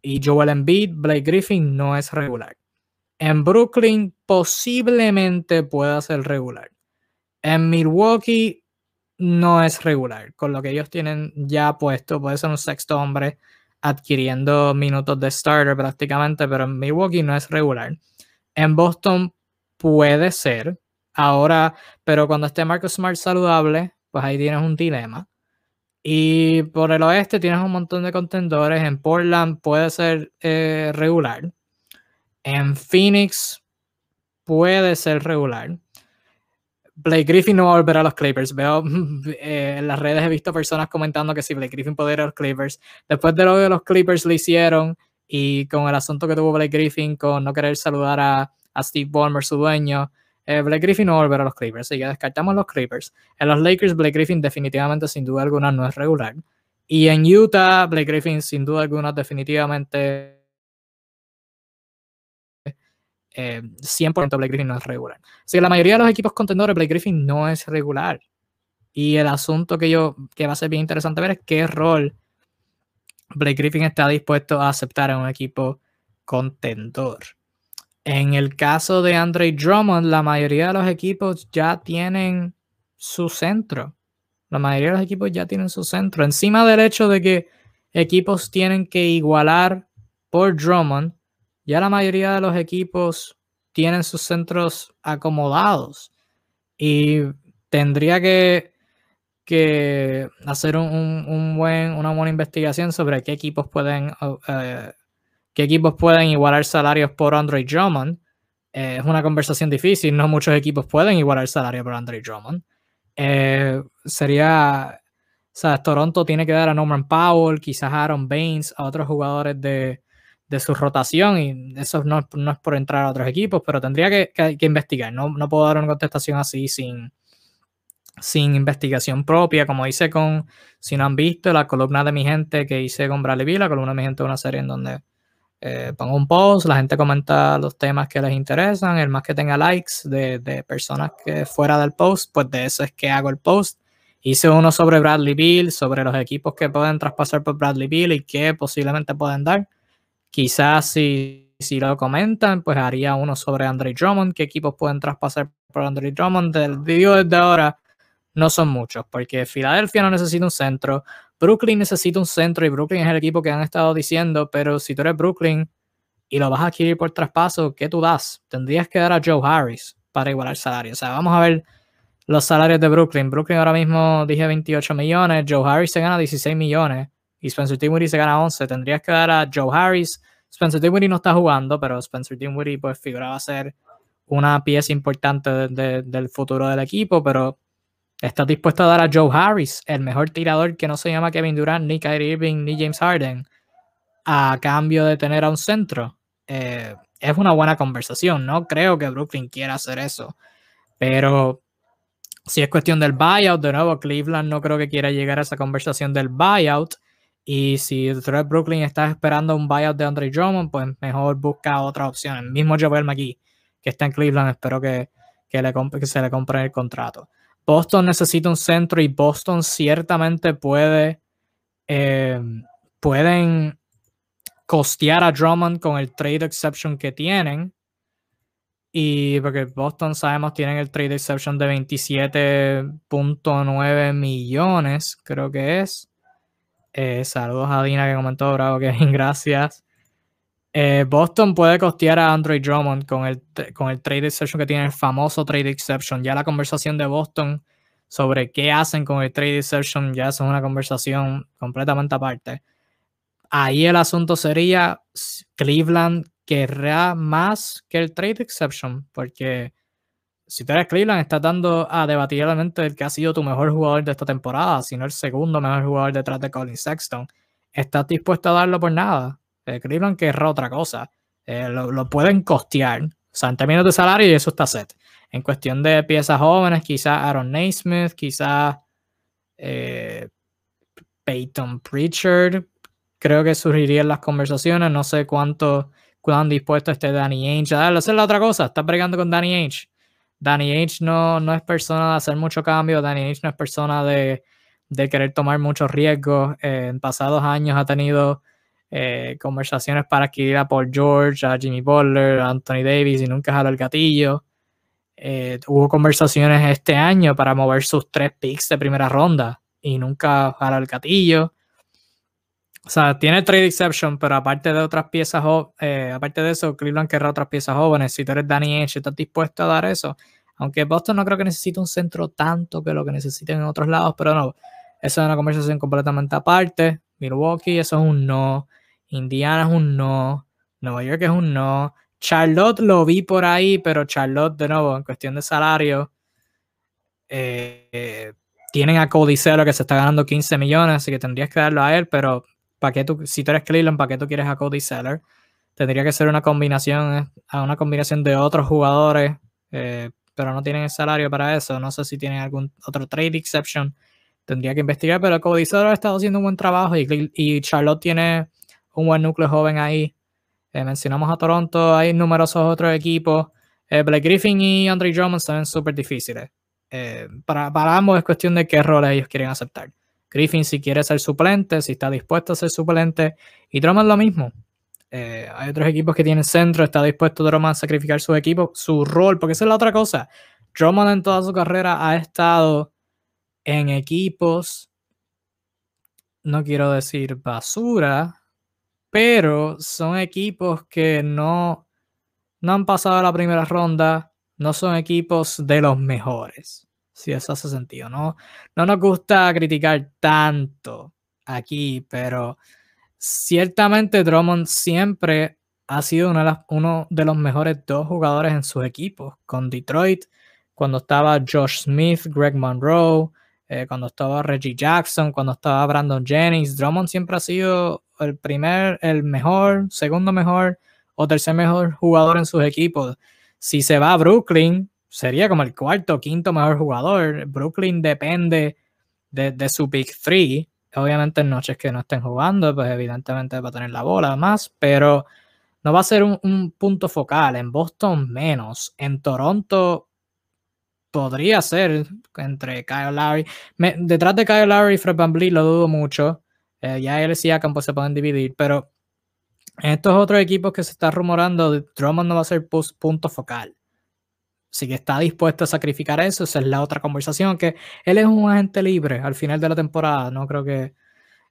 y Joel Embiid, Blake Griffin no es regular. En Brooklyn posiblemente pueda ser regular. En Milwaukee no es regular. Con lo que ellos tienen ya puesto, puede ser un sexto hombre adquiriendo minutos de starter prácticamente, pero en Milwaukee no es regular. En Boston puede ser. Ahora, pero cuando esté Marcus Smart saludable, pues ahí tienes un dilema. Y por el oeste tienes un montón de contendores. En Portland puede ser eh, regular. En Phoenix puede ser regular. Blake Griffin no va a volver a los Clippers. Veo eh, en las redes he visto personas comentando que si Blake Griffin puede ir a los Clippers. Después de lo que los Clippers le hicieron y con el asunto que tuvo Blake Griffin con no querer saludar a, a Steve Ballmer, su dueño, eh, Blake Griffin no va a volver a los Clippers. Así que descartamos los Clippers. En los Lakers, Blake Griffin definitivamente, sin duda alguna, no es regular. Y en Utah, Blake Griffin, sin duda alguna, definitivamente 100% eh, Blake Griffin no es regular. Así que la mayoría de los equipos contendores, Blake Griffin no es regular. Y el asunto que yo, que va a ser bien interesante ver es qué rol Blake Griffin está dispuesto a aceptar en un equipo contendor. En el caso de Andre Drummond, la mayoría de los equipos ya tienen su centro. La mayoría de los equipos ya tienen su centro. Encima del hecho de que equipos tienen que igualar por Drummond, ya la mayoría de los equipos tienen sus centros acomodados y tendría que, que hacer un, buen, una buena investigación sobre qué equipos pueden eh, qué equipos pueden igualar salarios por Andre Drummond. Eh, es una conversación difícil, no muchos equipos pueden igualar salario por Andre Drummond. Eh, sería, o sea, Toronto tiene que dar a Norman Powell, quizás a Aaron Baines, a otros jugadores de, de su rotación y eso no, es por entrar a otros equipos, pero tendría que, investigar. No, no, puedo dar una contestación así sin, sin investigación propia, como hice con, si no han visto, la columna de mi gente que hice con Bradley Bill, la columna de mi gente es una serie en donde eh, pongo un post, la gente comenta los temas que les interesan, el más que tenga likes de, de personas que fuera del post, pues de eso es que hago el post. Hice uno sobre Bradley Bill, sobre los equipos que pueden traspasar por Bradley Bill y que posiblemente pueden dar. Quizás si, si lo comentan, pues haría uno sobre Andre Drummond, qué equipos pueden traspasar por Andre Drummond. Del video desde ahora no son muchos, porque Filadelfia no necesita un centro, Brooklyn necesita un centro y Brooklyn es el equipo que han estado diciendo, pero si tú eres Brooklyn y lo vas a adquirir por traspaso, ¿qué tú das? Tendrías que dar a Joe Harris para igualar salario. O sea, vamos a ver los salarios de Brooklyn. Brooklyn ahora mismo dije 28 millones, Joe Harris se gana 16 millones y Spencer Dinwiddie se gana 11, tendrías que dar a Joe Harris. Spencer Dinwiddie no está jugando, pero Spencer Dinwiddie pues figuraba ser una pieza importante del futuro del equipo, pero estás dispuesto a dar a Joe Harris, el mejor tirador que no se llama Kevin Durant, ni Kyrie Irving, ni James Harden, a cambio de tener a un centro. Eh, es una buena conversación, no creo que Brooklyn quiera hacer eso, pero si es cuestión del buyout, de nuevo, Cleveland no creo que quiera llegar a esa conversación del buyout. Y si Detroit Brooklyn está esperando un buyout de Andre Drummond, pues mejor busca otra opción. El mismo Joel McGee, que está en Cleveland, espero que, que se le compre el contrato. Boston necesita un centro y Boston ciertamente puede, eh, pueden costear a Drummond con el trade exception que tienen. Y porque Boston sabemos tienen el trade exception de 27.9 millones, creo que es. Eh, saludos a Dina que comentó, bravo, Kevin, gracias. Eh, Boston puede costear a Andre Drummond con el, con el trade exception que tiene el famoso trade exception. Ya la conversación de Boston sobre qué hacen con el trade exception ya es una conversación completamente aparte. Ahí el asunto sería Cleveland querrá más que el trade exception, porque si tú eres Cleveland, estás dando a debatiblemente el que ha sido tu mejor jugador de esta temporada, sino el segundo mejor jugador detrás de Colin Sexton. ¿Estás dispuesto a darlo por nada? Eh, Cleveland querrá otra cosa. Eh, lo, pueden costear. O sea, en términos de salario, y eso está set. En cuestión de piezas jóvenes, quizás Aaron Naismith, quizás eh, Peyton Pritchard. Creo que surgirían las conversaciones. No sé cuánto, cuán dispuesto esté Danny Ainge a darle. Hacer la otra cosa. Está bregando con Danny Ainge. Danny Ainge no, no es persona de hacer mucho cambio. Danny Ainge no es persona de, de querer tomar muchos riesgos. en pasados años ha tenido eh, conversaciones para adquirir a Paul George, a Jimmy Butler, a Anthony Davis y nunca jaló el gatillo. Eh, hubo conversaciones este año para mover sus tres picks de primera ronda y nunca jaló el gatillo. O sea, tiene trade exception, pero aparte de otras piezas, eh, aparte de eso, Cleveland querrá otras piezas jóvenes. Si tú eres Danny Ainge, estás dispuesto a dar eso. Aunque Boston no creo que necesite un centro tanto que lo que necesiten en otros lados, pero no. Esa es una conversación completamente aparte. Milwaukee, eso es un no. Indiana es un no. Nueva York es un no. Charlotte lo vi por ahí, pero Charlotte, de nuevo, en cuestión de salario, eh, tienen a Cody que se está ganando 15 millones, así que tendrías que darlo a él, pero ¿para qué tú, si tú eres Cleveland, ¿para qué tú quieres a Cody Zeller? Tendría que ser una combinación, eh, una combinación de otros jugadores, eh, pero no tienen el salario para eso. No sé si tienen algún otro trade exception. Tendría que investigar, pero Cody Zeller ha estado haciendo un buen trabajo y, Charlotte tiene un buen núcleo joven ahí. Eh, mencionamos a Toronto, hay numerosos otros equipos. Eh, Blake Griffin y Andre Drummond son súper difíciles. Para, para, ambos es cuestión de qué roles ellos quieren aceptar. Griffin si quiere ser suplente, si está dispuesto a ser suplente. Y Drummond lo mismo. hay otros equipos que tienen centro, está dispuesto Drummond a sacrificar su equipo, su rol, porque esa es la otra cosa. Drummond en toda su carrera ha estado en equipos, no quiero decir basura, pero son equipos que no, no han pasado la primera ronda, no son equipos de los mejores, si eso hace sentido, ¿no? No nos gusta criticar tanto aquí, pero ciertamente Drummond siempre ha sido uno de los mejores dos jugadores en sus equipos, con Detroit, cuando estaba Josh Smith, Greg Monroe, eh, cuando estaba Reggie Jackson, cuando estaba Brandon Jennings, Drummond siempre ha sido el primer, el mejor, segundo mejor o tercer mejor jugador en sus equipos. Si se va a Brooklyn, sería como el cuarto o quinto mejor jugador. Brooklyn depende de, su Big Three. Obviamente en noches que no estén jugando, pues evidentemente va a tener la bola más, pero no va a ser un, un punto focal. En Boston menos. En Toronto podría ser entre Kyle Lowry. detrás de Kyle Lowry y Fred VanVleet lo dudo mucho. Eh, ya él y Siakam pues, se pueden dividir, pero en estos otros equipos que se está rumorando, Drummond no va a ser punto focal. Así que está dispuesto a sacrificar eso. Esa es la otra conversación, que él es un agente libre al final de la temporada. No creo que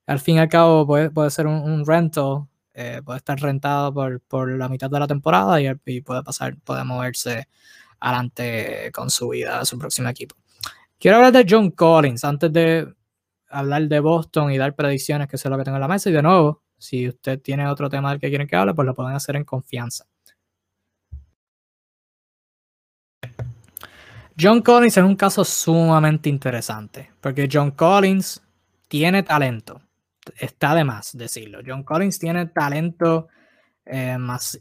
al fin y al cabo puede, puede ser un, rental, eh, puede estar rentado por, por, la mitad de la temporada y, y puede pasar, puede moverse adelante con su vida, su próximo equipo. Quiero hablar de John Collins antes de hablar de Boston y dar predicciones, que es lo que tengo en la mesa. Y de nuevo, si usted tiene otro tema del que quieren que hable, pues lo pueden hacer en confianza. John Collins es un caso sumamente interesante, porque John Collins tiene talento. Está de más decirlo. John Collins tiene talento eh,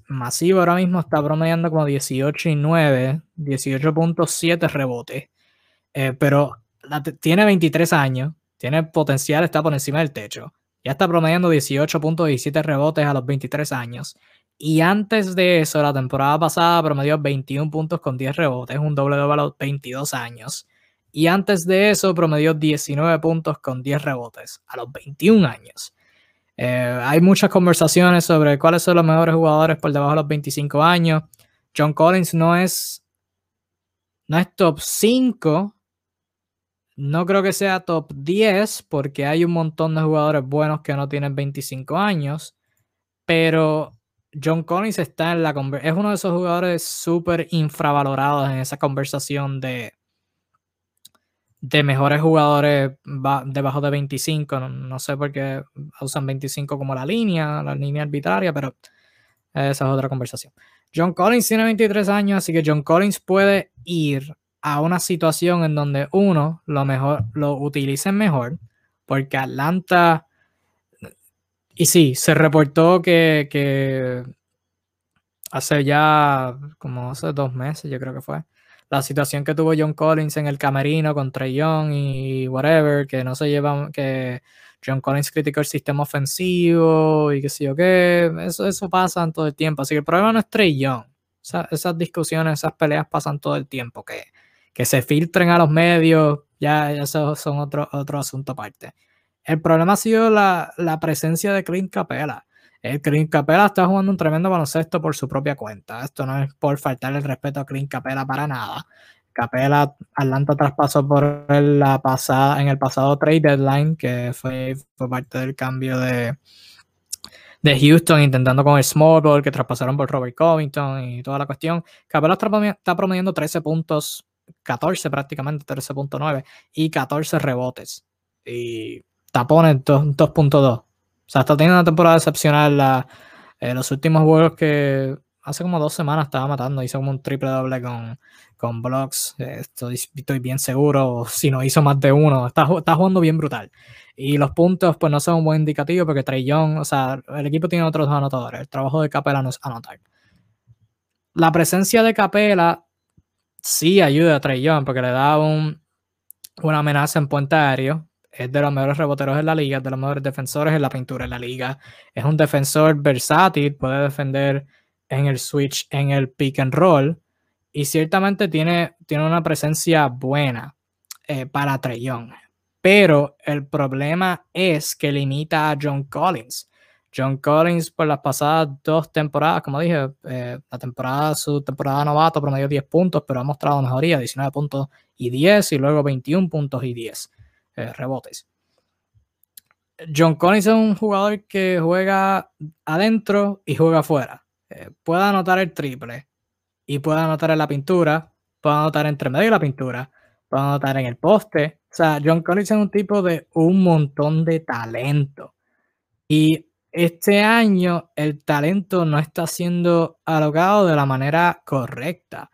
masivo ahora mismo está promediando como 18 y 9, 18.7 rebotes. Eh, pero tiene 23 años, tiene potencial, está por encima del techo. Ya está promediando 18.17 rebotes a los 23 años. Y antes de eso, la temporada pasada promedió 21 puntos con 10 rebotes, un doble doble a los 22 años. Y antes de eso, promedió 19 puntos con 10 rebotes a los 21 años. Eh, hay muchas conversaciones sobre cuáles son los mejores jugadores por debajo de los 25 años. John Collins no es, no es top 5. No creo que sea top 10 porque hay un montón de jugadores buenos que no tienen 25 años. Pero John Collins está en la es uno de esos jugadores súper infravalorados en esa conversación de, de mejores jugadores debajo de 25. No, sé por qué usan 25 como la línea, la línea arbitraria, pero esa es otra conversación. John Collins tiene 23 años, así que John Collins puede ir a una situación en donde uno lo mejor lo utilicen mejor, porque Atlanta y sí, se reportó que, hace ya como hace dos meses, yo creo que fue, la situación que tuvo John Collins en el camerino con Trey Young y whatever, que no se llevan, que John Collins criticó el sistema ofensivo y qué sé yo qué, eso, eso pasa todo el tiempo. Así que el problema no es Trey Young. esas discusiones, esas peleas pasan todo el tiempo. Que, que se filtren a los medios, ya, eso son otro, otro asunto aparte. El problema ha sido la, la presencia de Clint Capela. El Clint Capela está jugando un tremendo baloncesto por su propia cuenta. Esto no es por faltar el respeto a Clint Capela para nada. Capela, Atlanta traspasó por la pasada, en el pasado trade deadline, que fue, fue parte del cambio de, de Houston, intentando con el small ball, que traspasaron por Robert Covington y toda la cuestión. Capela está promediando 13 puntos, 14 prácticamente, 13.9 y 14 rebotes. Y tapones 2.2. O sea, está teniendo una temporada excepcional. La, eh, los últimos juegos que hace como dos semanas estaba matando, hizo como un triple doble con, con blocks. Estoy, estoy, bien seguro, si no hizo más de uno, está, está, jugando bien brutal. Y los puntos, pues no son un buen indicativo porque Trey Young, o sea, el equipo tiene otros anotadores. El trabajo de Capela no es anotar. La presencia de Capela sí ayuda a Trey Young porque le da un, una amenaza en puente aéreo es de los mejores reboteros en la liga, es de los mejores defensores en la pintura en la liga. Es un defensor versátil, puede defender en el switch, en el pick and roll. Y ciertamente tiene, tiene una presencia buena eh, para Young. Pero el problema es que limita a John Collins. John Collins por las pasadas dos temporadas, como dije, eh, la temporada, su temporada novato promedió 10 puntos, pero ha mostrado mejoría, 19 puntos y 10, y luego 21 puntos y 10. Eh, rebotes. John Collins es un jugador que juega adentro y juega afuera. Eh, puede anotar el triple y puede anotar en la pintura, puede anotar entre medio de la pintura, puede anotar en el poste. O sea, John Collins es un tipo de un montón de talento. Y este año el talento no está siendo alocado de la manera correcta.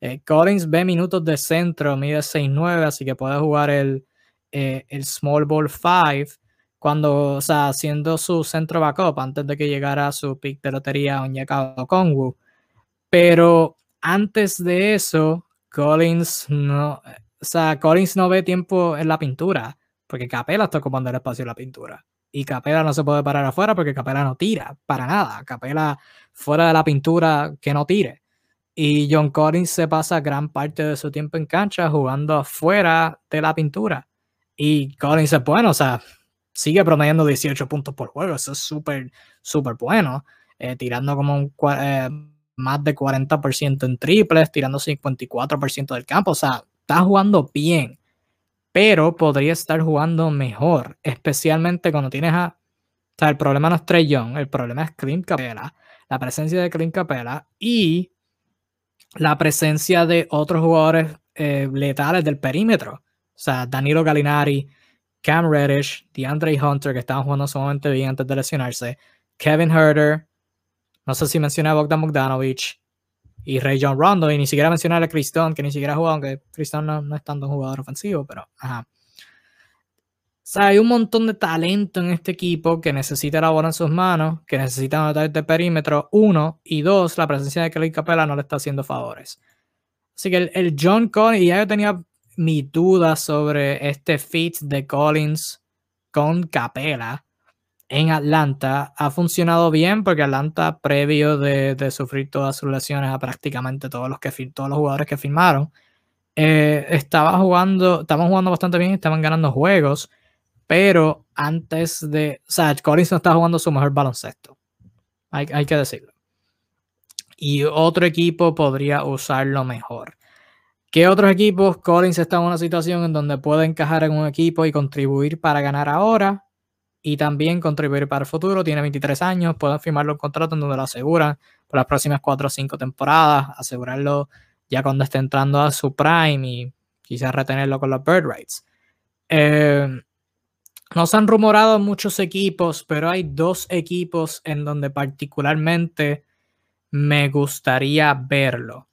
Eh, Collins ve minutos de centro, mide 6'9, así que puede jugar el, eh, el Small Ball 5 cuando, o sea, haciendo su centro backup antes de que llegara su pick de lotería Onyeka Kongwu. Pero antes de eso, Collins no, o sea, Collins no ve tiempo en la pintura, porque Capela está ocupando el espacio en la pintura. Y Capela no se puede parar afuera porque Capela no tira para nada. Capela fuera de la pintura que no tire. Y John Collins se pasa gran parte de su tiempo en cancha jugando afuera de la pintura. Y Collins es bueno, o sea, sigue promediando 18 puntos por juego. Eso es súper, súper bueno. Eh, tirando como un, eh, más de 40% en triples, tirando 54% del campo. O sea, está jugando bien. Pero podría estar jugando mejor. Especialmente cuando tienes a. O sea, el problema no es Trey Young, el problema es Clint Capela. La presencia de Clint Capela y la presencia de otros jugadores eh, letales del perímetro. O sea, Danilo Gallinari, Cam Reddish, DeAndre Hunter, que estaban jugando sumamente bien antes de lesionarse, Kevin Herter, no sé si mencioné a Bogdan Bogdanovich y Ray John Rondo, y ni siquiera mencioné a Chris que ni siquiera ha jugado, aunque Chris no, no, es tanto un jugador ofensivo, pero ajá. O sea, hay un montón de talento en este equipo que necesita la bola en sus manos, que necesita anotar de perímetro, uno, y dos, la presencia de Kelly Capella no le está haciendo favores. Así que el, el John Collins, y ya yo tenía mi duda sobre este fit de Collins con Capela en Atlanta ha funcionado bien porque Atlanta, previo de, sufrir todas sus lesiones a prácticamente todos los, que, todos los jugadores que firmaron, eh, estaba jugando, estaban jugando bastante bien, estaban ganando juegos, pero antes de. O sea, Collins no está jugando su mejor baloncesto. Hay, hay que decirlo. Y otro equipo podría usarlo mejor. ¿Qué otros equipos? Collins está en una situación en donde puede encajar en un equipo y contribuir para ganar ahora y también contribuir para el futuro. Tiene 23 años, pueden firmarlo un contrato en donde lo aseguran por las próximas 4 o 5 temporadas, asegurarlo ya cuando esté entrando a su prime y quizás retenerlo con los bird rights. Eh, no han rumorado muchos equipos, pero hay dos equipos en donde particularmente me gustaría verlo.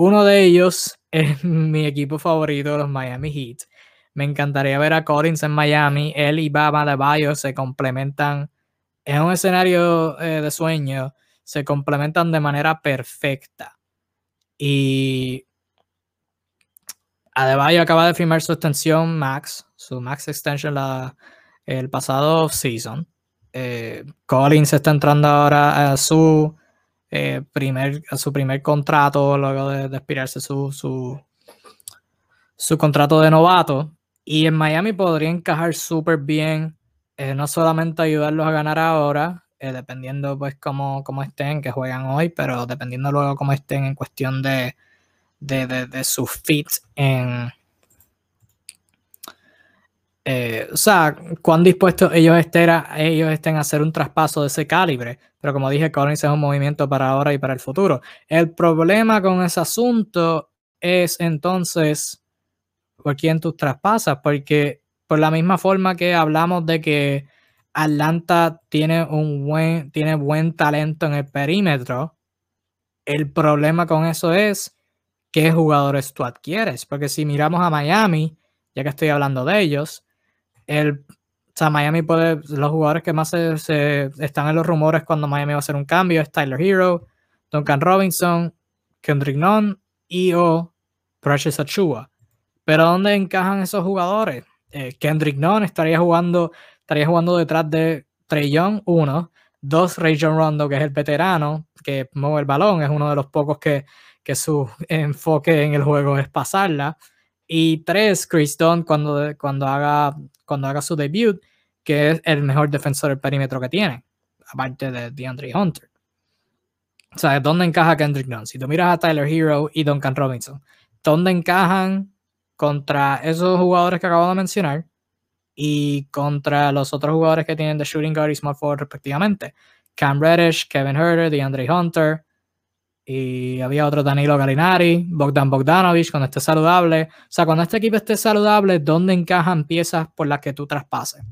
Uno de ellos es mi equipo favorito, los Miami Heat. Me encantaría ver a Collins en Miami. Él y Baba de Bayo se complementan. Es un escenario eh, de sueño. Se complementan de manera perfecta. Y Adebayo acaba de firmar su extensión Max, su Max Extension la, el pasado season. Eh, Collins está entrando ahora a su, eh, primer, su primer contrato luego de, expirarse su, su, su, contrato de novato. Y en Miami podría encajar súper bien, eh, no solamente ayudarlos a ganar ahora, dependiendo pues cómo, cómo estén, que juegan hoy, pero dependiendo luego cómo estén en cuestión de de, su fit en... Eh, o sea, cuán dispuestos ellos estén, a, ellos estén a hacer un traspaso de ese calibre. Pero como dije, Collins es un movimiento para ahora y para el futuro. El problema con ese asunto es entonces por quién tú traspasas, porque por la misma forma que hablamos de que Atlanta tiene un buen, tiene buen talento en el perímetro, el problema con eso es qué jugadores tú adquieres. Porque si miramos a Miami, ya que estoy hablando de ellos, el, o Miami puede, los jugadores que más se, están en los rumores cuando Miami va a hacer un cambio es Tyler Hero, Duncan Robinson, Kendrick Nunn y o Precious Achua. Pero ¿dónde encajan esos jugadores? Eh, Kendrick Nunn estaría jugando, estaría jugando detrás de Trey Young, uno. Dos, Ray John Rondo, que es el veterano, que mueve el balón, es uno de los pocos que que su enfoque en el juego es pasarla. Y tres, Chris Dunn cuando, cuando, haga, cuando haga su debut, que es el mejor defensor del perímetro que tiene, aparte de DeAndre Hunter. O sea, ¿dónde encaja Kendrick Dunn? Si tú miras a Tyler Hero y Duncan Robinson, ¿dónde encajan contra esos jugadores que acabo de mencionar y contra los otros jugadores que tienen de shooting guard y small forward respectivamente? Cam Reddish, Kevin Herter, DeAndre Hunter, y había otro Danilo Galinari, Bogdan Bogdanovich cuando esté saludable. O sea, cuando este equipo esté saludable, ¿dónde encajan piezas por las que tú traspases?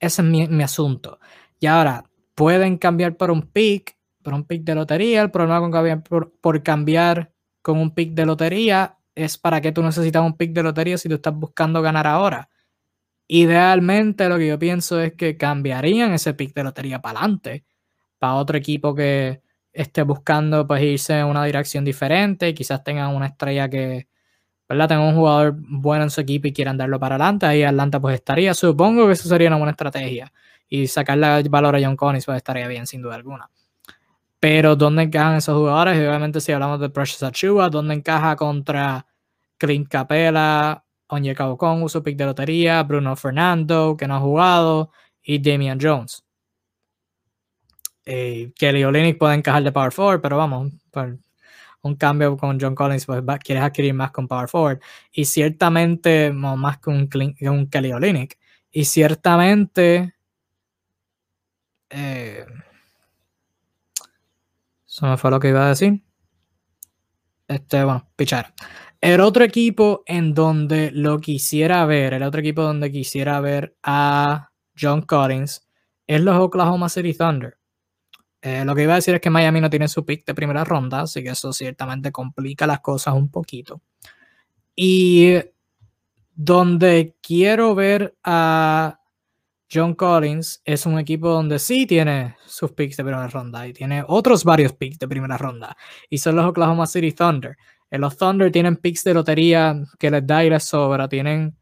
Ese es mi, asunto. Y ahora, pueden cambiar por un pick, por un pick de lotería. El problema con cambiar por, por cambiar con un pick de lotería es para qué tú necesitas un pick de lotería si tú estás buscando ganar ahora. Idealmente, lo que yo pienso es que cambiarían ese pick de lotería para adelante, para otro equipo que esté buscando pues irse en una dirección diferente, quizás tengan una estrella que, ¿verdad? Tenga un jugador bueno en su equipo y quieran darlo para adelante, ahí Atlanta pues estaría, supongo que eso sería una buena estrategia y sacarle valor a John Collins pues estaría bien sin duda alguna. Pero ¿dónde encajan esos jugadores? Obviamente si hablamos de Precious Achua, ¿dónde encaja contra Clint Capela, Onyeka Okongwu, su pick de lotería, Bruno Fernando, que no ha jugado, y Damian Jones? Eh, Kelly Olynyk puede encajar de power forward, pero vamos, un cambio con John Collins, pues quieres adquirir más con power forward. Y ciertamente, más que un, Kelly Olynyk. Y ciertamente, eh, eso no fue lo que iba a decir. Este, bueno, pichar. El otro equipo en donde lo quisiera ver, el otro equipo donde quisiera ver a John Collins es los Oklahoma City Thunder. Eh, lo que iba a decir es que Miami no tiene su pick de primera ronda, así que eso ciertamente complica las cosas un poquito. Y donde quiero ver a John Collins es un equipo donde sí tiene sus picks de primera ronda y tiene otros varios picks de primera ronda. Y son los Oklahoma City Thunder. En los Thunder tienen picks de lotería que les da y les sobra. Tienen,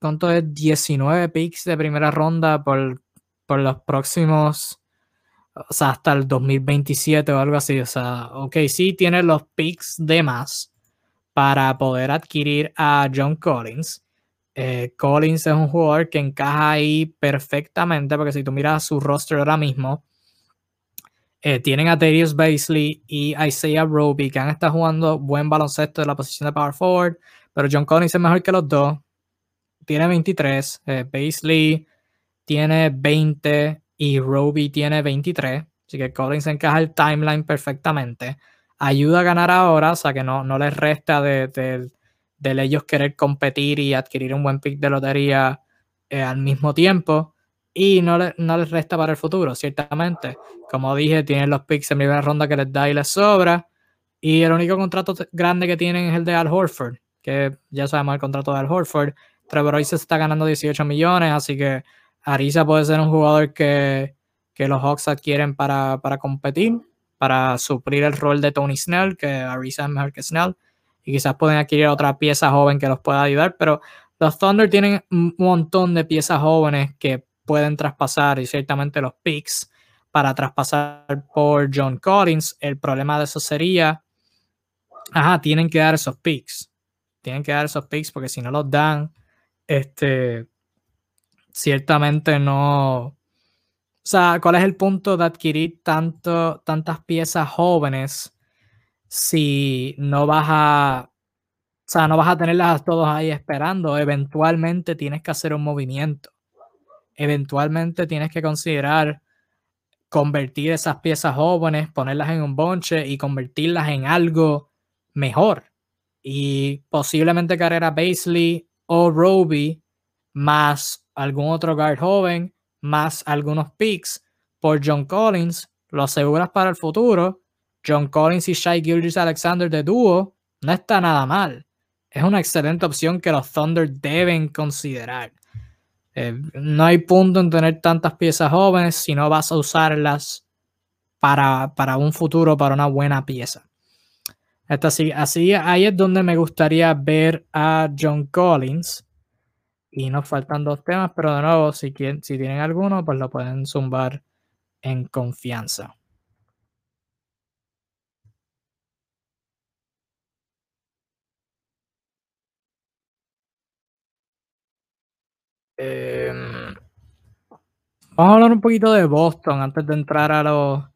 ¿cuánto es? 19 picks de primera ronda por, por los próximos o sea, hasta el 2027 o algo así. O sea, ok, sí tiene los picks de más para poder adquirir a John Collins. Eh, Collins es un jugador que encaja ahí perfectamente, porque si tú miras su roster ahora mismo, eh, tienen a Darius Basley y Isaiah Roby, que han estado jugando buen baloncesto de la posición de power forward, pero John Collins es mejor que los dos. Tiene 23, eh, Basley tiene 20 y Roby tiene 23. Así que Collins encaja el timeline perfectamente. Ayuda a ganar ahora, o sea que no, no les resta de, de, de ellos querer competir y adquirir un buen pick de lotería eh, al mismo tiempo. Y no, le, no les resta para el futuro, ciertamente. Como dije, tienen los picks en primera ronda que les da y les sobra. Y el único contrato grande que tienen es el de Al Horford, que ya sabemos el contrato de Al Horford. Trevor Royce está ganando 18 millones, así que Arisa puede ser un jugador que, que los Hawks adquieren para, para, competir, para suplir el rol de Tony Snell, que Arisa es mejor que Snell, y quizás pueden adquirir otra pieza joven que los pueda ayudar, pero los Thunder tienen un montón de piezas jóvenes que pueden traspasar y ciertamente los picks para traspasar por John Collins. El problema de eso sería, ajá, tienen que dar esos picks. Tienen que dar esos picks porque si no los dan, este, ciertamente no. O sea, ¿cuál es el punto de adquirir tanto, tantas piezas jóvenes si no vas a. O sea, no vas a tenerlas todos ahí esperando. Eventualmente tienes que hacer un movimiento. Eventualmente tienes que considerar convertir esas piezas jóvenes, ponerlas en un bonche y convertirlas en algo mejor. Y posiblemente carrera Basley o Roby más algún otro guard joven, más algunos picks por John Collins, lo aseguras para el futuro. John Collins y Shai Gilgis Alexander de dúo no está nada mal. Es una excelente opción que los Thunder deben considerar. Eh, no hay punto en tener tantas piezas jóvenes si no vas a usarlas para, para un futuro, para una buena pieza. así, así, ahí es donde me gustaría ver a John Collins. Y nos faltan dos temas, pero de nuevo, si, quieren, si tienen alguno, pues lo pueden zumbar en confianza. Eh, vamos a hablar un poquito de Boston antes de entrar a, lo,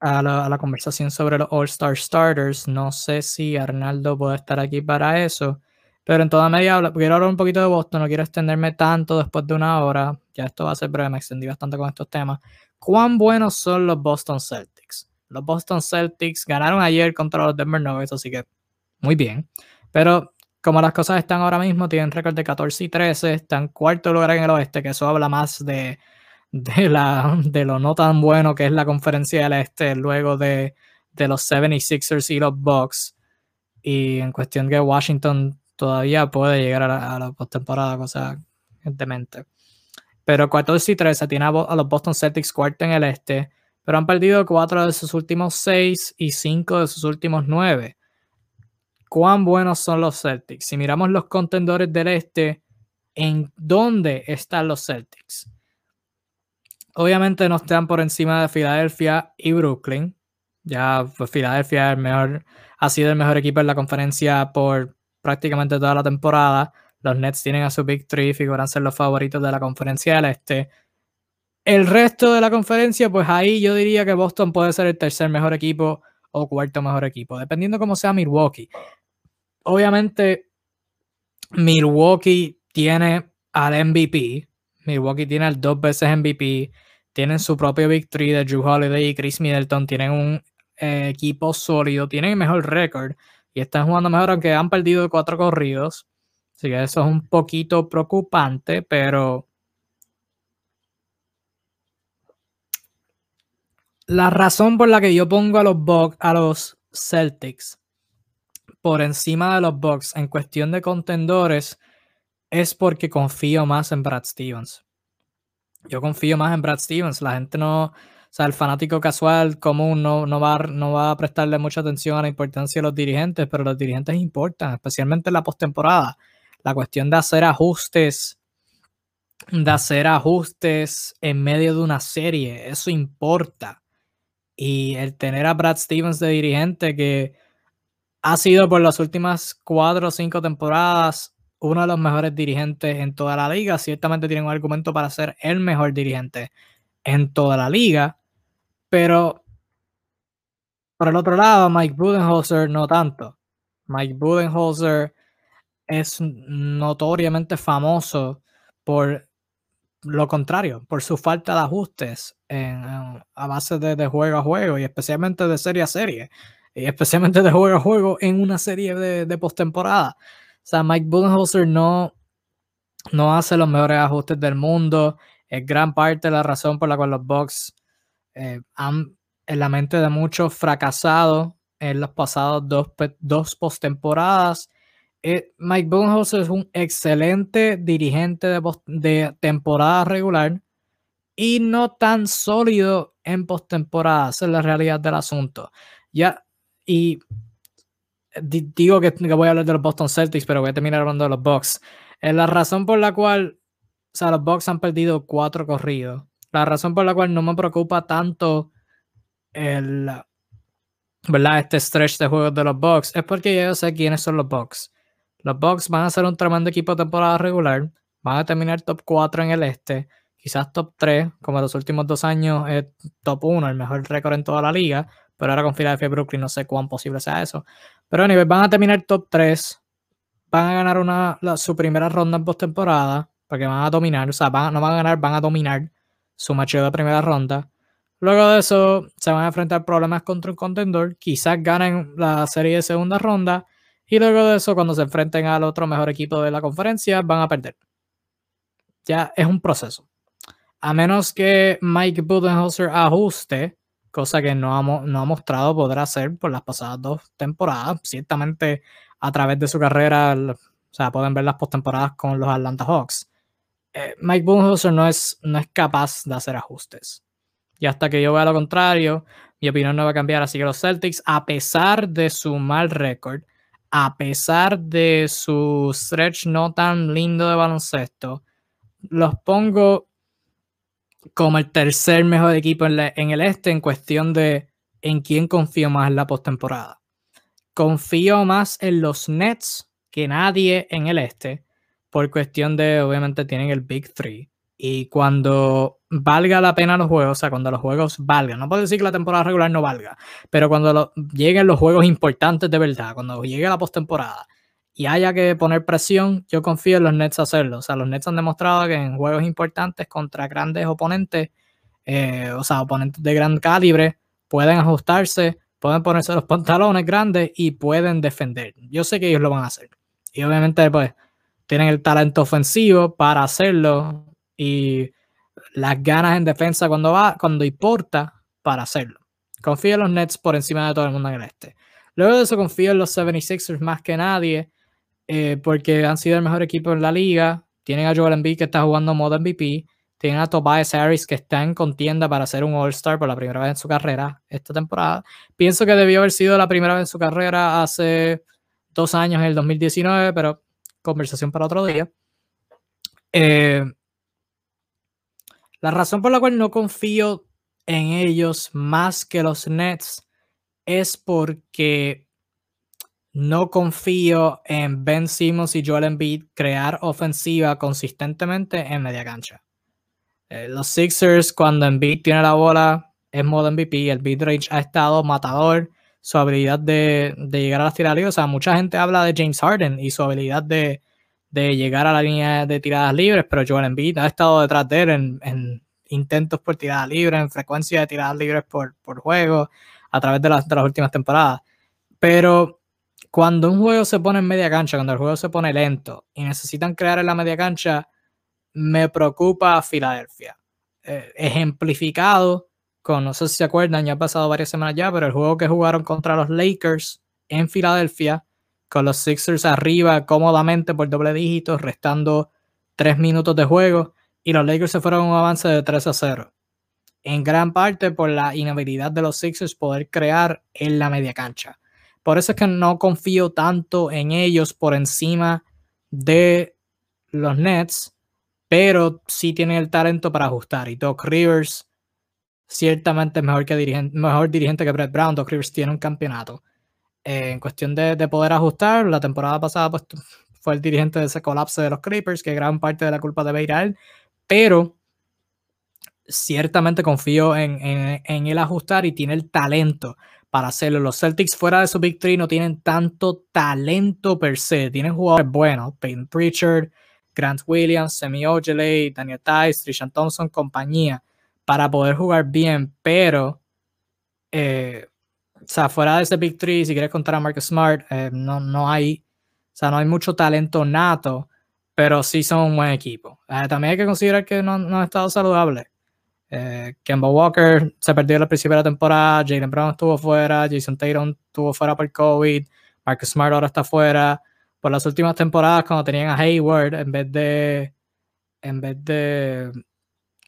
a, la, a la conversación sobre los All-Star Starters. No sé si Arnaldo puede estar aquí para eso. Pero en toda media quiero hablar un poquito de Boston, no quiero extenderme tanto después de una hora. Ya esto va a ser breve, me extendí bastante con estos temas. ¿Cuán buenos son los Boston Celtics? Los Boston Celtics ganaron ayer contra los Denver Nuggets, así que muy bien. Pero como las cosas están ahora mismo, tienen récord de 14 y 13, están cuarto lugar en el oeste, que eso habla más de, de, la, de lo no tan bueno que es la conferencia del este, luego de, de los 76ers y los Bucks. Y en cuestión que Washington todavía puede llegar a la, postemporada, cosa demente. Pero 14 y 13 tiene a, los Boston Celtics cuarto en el este, pero han perdido 4 de sus últimos 6 y 5 de sus últimos 9. ¿Cuán buenos son los Celtics? Si miramos los contendores del este, ¿en dónde están los Celtics? Obviamente no están por encima de Filadelfia y Brooklyn. Ya pues, Filadelfia el mejor, ha sido el mejor equipo en la conferencia por prácticamente toda la temporada. Los Nets tienen a su Big Three, figuran ser los favoritos de la conferencia del Este. El resto de la conferencia, pues ahí yo diría que Boston puede ser el tercer mejor equipo o cuarto mejor equipo, dependiendo cómo sea Milwaukee. Obviamente, Milwaukee tiene al MVP. Milwaukee tiene al dos veces MVP. Tienen su propio Big Three de Drew Holiday y Chris Middleton. Tienen un eh, equipo sólido. Tienen mejor récord y están jugando mejor, aunque han perdido cuatro corridos. Así que eso es un poquito preocupante, pero la razón por la que yo pongo a los Bucks, a los Celtics por encima de los Bucks en cuestión de contendores es porque confío más en Brad Stevens. Yo confío más en Brad Stevens. La gente no, sea, el fanático casual común no, no, va, no va a prestarle mucha atención a la importancia de los dirigentes, pero los dirigentes importan, especialmente en la postemporada. La cuestión de hacer ajustes, de hacer ajustes en medio de una serie, eso importa. Y el tener a Brad Stevens de dirigente que ha sido por las últimas cuatro o cinco temporadas uno de los mejores dirigentes en toda la liga. Ciertamente tiene un argumento para ser el mejor dirigente en toda la liga. Pero por el otro lado, Mike Budenholzer no tanto. Mike Budenholzer es notoriamente famoso por lo contrario, por su falta de ajustes a base de, juego a juego y especialmente de serie a serie, y especialmente de juego a juego en una serie de, de postemporada. O sea, Mike Budenholzer no, no hace los mejores ajustes del mundo. Es gran parte de la razón por la cual los Bucks eh, han, en la mente de muchos, fracasado en los pasados dos, dos postemporadas eh, Mike Budenholzer es un excelente dirigente de, temporada regular y no tan sólido en postemporada. Es la realidad del asunto. Ya, y digo que, voy a hablar de los Boston Celtics, pero voy a terminar hablando de los Bucks. Es la razón por la cual, o sea, los Bucks han perdido cuatro corridos. La razón por la cual no me preocupa tanto el, ¿verdad? Este stretch de juegos de los Bucks es porque yo sé quiénes son los Bucks. Los Bucks van a ser un tremendo equipo de temporada regular. Van a terminar top 4 en el este. Quizás top 3, como los últimos dos años, es top 1, el mejor récord en toda la liga. Pero ahora con Philadelphia y Brooklyn no sé cuán posible sea eso. Pero a nivel, van a terminar top 3. Van a ganar una, su primera ronda en postemporada. Porque van a dominar. O sea, van, no van a ganar, van a dominar su macheo de primera ronda. Luego de eso, se van a enfrentar problemas contra un contendor. Quizás ganen la serie de segunda ronda. Y luego de eso, cuando se enfrenten al otro mejor equipo de la conferencia, van a perder. Ya es un proceso. A menos que Mike Budenholzer ajuste, cosa que no ha, no ha mostrado poder hacer por las pasadas dos temporadas. Ciertamente, a través de su carrera, o sea, pueden ver las postemporadas con los Atlanta Hawks. Eh, Mike Budenholzer no es, no es capaz de hacer ajustes. Y hasta que yo vea lo contrario, mi opinión no va a cambiar. Así que los Celtics, a pesar de su mal récord, a pesar de su stretch no tan lindo de baloncesto, los pongo como el tercer mejor equipo en, el este en cuestión de en quién confío más en la postemporada. Confío más en los Nets que nadie en el este, por cuestión de, obviamente, tienen el Big Three. Y cuando valga la pena los juegos, o sea, cuando los juegos valgan, no puedo decir que la temporada regular no valga, pero cuando lleguen los juegos importantes de verdad, cuando llegue la postemporada y haya que poner presión, yo confío en los Nets hacerlo. O sea, los Nets han demostrado que en juegos importantes contra grandes oponentes, eh, o sea, oponentes de gran calibre, pueden ajustarse, pueden ponerse los pantalones grandes y pueden defender. Yo sé que ellos lo van a hacer. Y obviamente, pues, tienen el talento ofensivo para hacerlo y las ganas en defensa cuando va, cuando importa para hacerlo. Confío en los Nets por encima de todo el mundo en el este. Luego de eso confío en los 76ers más que nadie, eh, porque han sido el mejor equipo en la liga. Tienen a Joel Embiid que está jugando modo MVP. Tienen a Tobias Harris que está en contienda para ser un All-Star por la primera vez en su carrera esta temporada. Pienso que debió haber sido la primera vez en su carrera hace dos años, en el 2019, pero conversación para otro día. Eh, la razón por la cual no confío en ellos más que los Nets es porque no confío en Ben Simmons y Joel Embiid crear ofensiva consistentemente en media cancha. Eh, los Sixers, cuando Embiid tiene la bola, es modo MVP. El range ha estado matador. Su habilidad de, llegar a las tiradas O sea, mucha gente habla de James Harden y su habilidad de, de llegar a la línea de tiradas libres, pero Joel Embiid ha estado detrás de él en, intentos por tiradas libres, en frecuencia de tiradas libres por, juego, a través de las, de las últimas temporadas. Pero cuando un juego se pone en media cancha, cuando el juego se pone lento y necesitan crear en la media cancha, me preocupa Filadelfia. Eh, ejemplificado con, no sé si se acuerdan, ya ha pasado varias semanas ya, pero el juego que jugaron contra los Lakers en Filadelfia, con los Sixers arriba cómodamente por doble dígito, restando tres minutos de juego, y los Lakers se fueron a un avance de 3 a 0. En gran parte por la inhabilidad de los Sixers poder crear en la media cancha. Por eso es que no confío tanto en ellos por encima de los Nets, pero sí tienen el talento para ajustar. Y Doc Rivers ciertamente es mejor, que dirigente, mejor dirigente que Brett Brown. Doc Rivers tiene un campeonato. Eh, en cuestión de, poder ajustar, la temporada pasada pues, fue el dirigente de ese colapso de los Clippers, que gran parte de la culpa debe ir pero ciertamente confío en, en, en él ajustar y tiene el talento para hacerlo. Los Celtics fuera de su Big Three no tienen tanto talento per se, tienen jugadores buenos, Payne Pritchard, Grant Williams, Semi Ojeley, Daniel Tice, Trishan Thompson, compañía, para poder jugar bien, pero eh, o sea, fuera de ese Big Three, si quieres contar a Marcus Smart, eh, no, no hay, o sea, no hay mucho talento nato, pero sí son un buen equipo. Eh, también hay que considerar que no, no han estado saludables. Eh, Kemba Walker se perdió la principio temporada, Jalen Brown estuvo fuera, Jason Tatum estuvo fuera por COVID, Marcus Smart ahora está fuera. Por las últimas temporadas, cuando tenían a Hayward, en vez de, en vez de,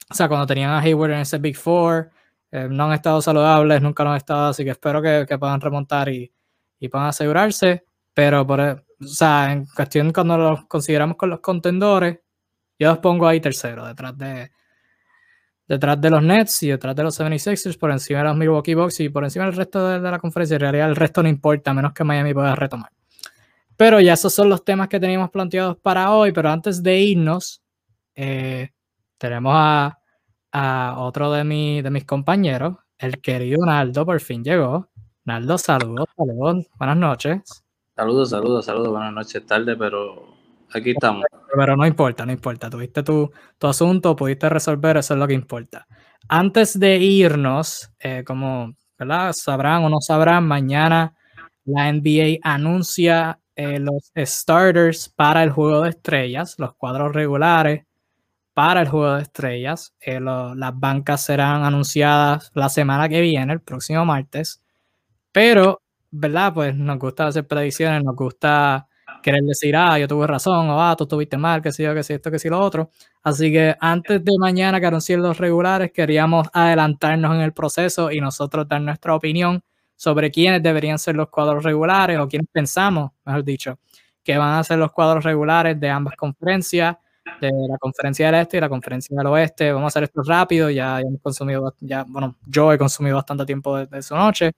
o sea, cuando tenían a Hayward en ese Big Four, eh, no han estado saludables, nunca lo han estado, así que espero que, que puedan remontar y, y, puedan asegurarse. Pero, por, o sea, en cuestión cuando los consideramos con los contendores, yo los pongo ahí tercero, detrás de, detrás de los Nets y detrás de los 76ers, por encima de los Milwaukee Bucks y por encima del resto de, de la conferencia. En realidad, el resto no importa, a menos que Miami pueda retomar. Pero ya esos son los temas que teníamos planteados para hoy. Pero antes de irnos, eh, tenemos a a otro de, mi, de mis compañeros, el querido Naldo, por fin llegó. Naldo, saludos, saludos, buenas noches. Saludos, saludos, saludos, buenas noches, tarde, pero aquí estamos. Pero no importa, no importa, tuviste tu, tu asunto, pudiste resolver, eso es lo que importa. Antes de irnos, eh, como ¿verdad? sabrán o no sabrán, mañana la NBA anuncia eh, los starters para el juego de estrellas, los cuadros regulares para el juego de estrellas. Eh, las bancas serán anunciadas la semana que viene, el próximo martes. Pero, ¿verdad? Pues nos gusta hacer predicciones, nos gusta querer decir, ah, yo tuve razón, o ah, tú tuviste mal, que sé yo, que sé esto, que sí lo otro. Así que antes de mañana que anuncien los regulares, queríamos adelantarnos en el proceso y nosotros dar nuestra opinión sobre quiénes deberían ser los cuadros regulares o quiénes pensamos, mejor dicho, que van a ser los cuadros regulares de ambas conferencias de la conferencia del este y la conferencia del oeste. Vamos a hacer esto rápido, ya, hemos consumido, ya, bueno, yo he consumido bastante tiempo de, su noche.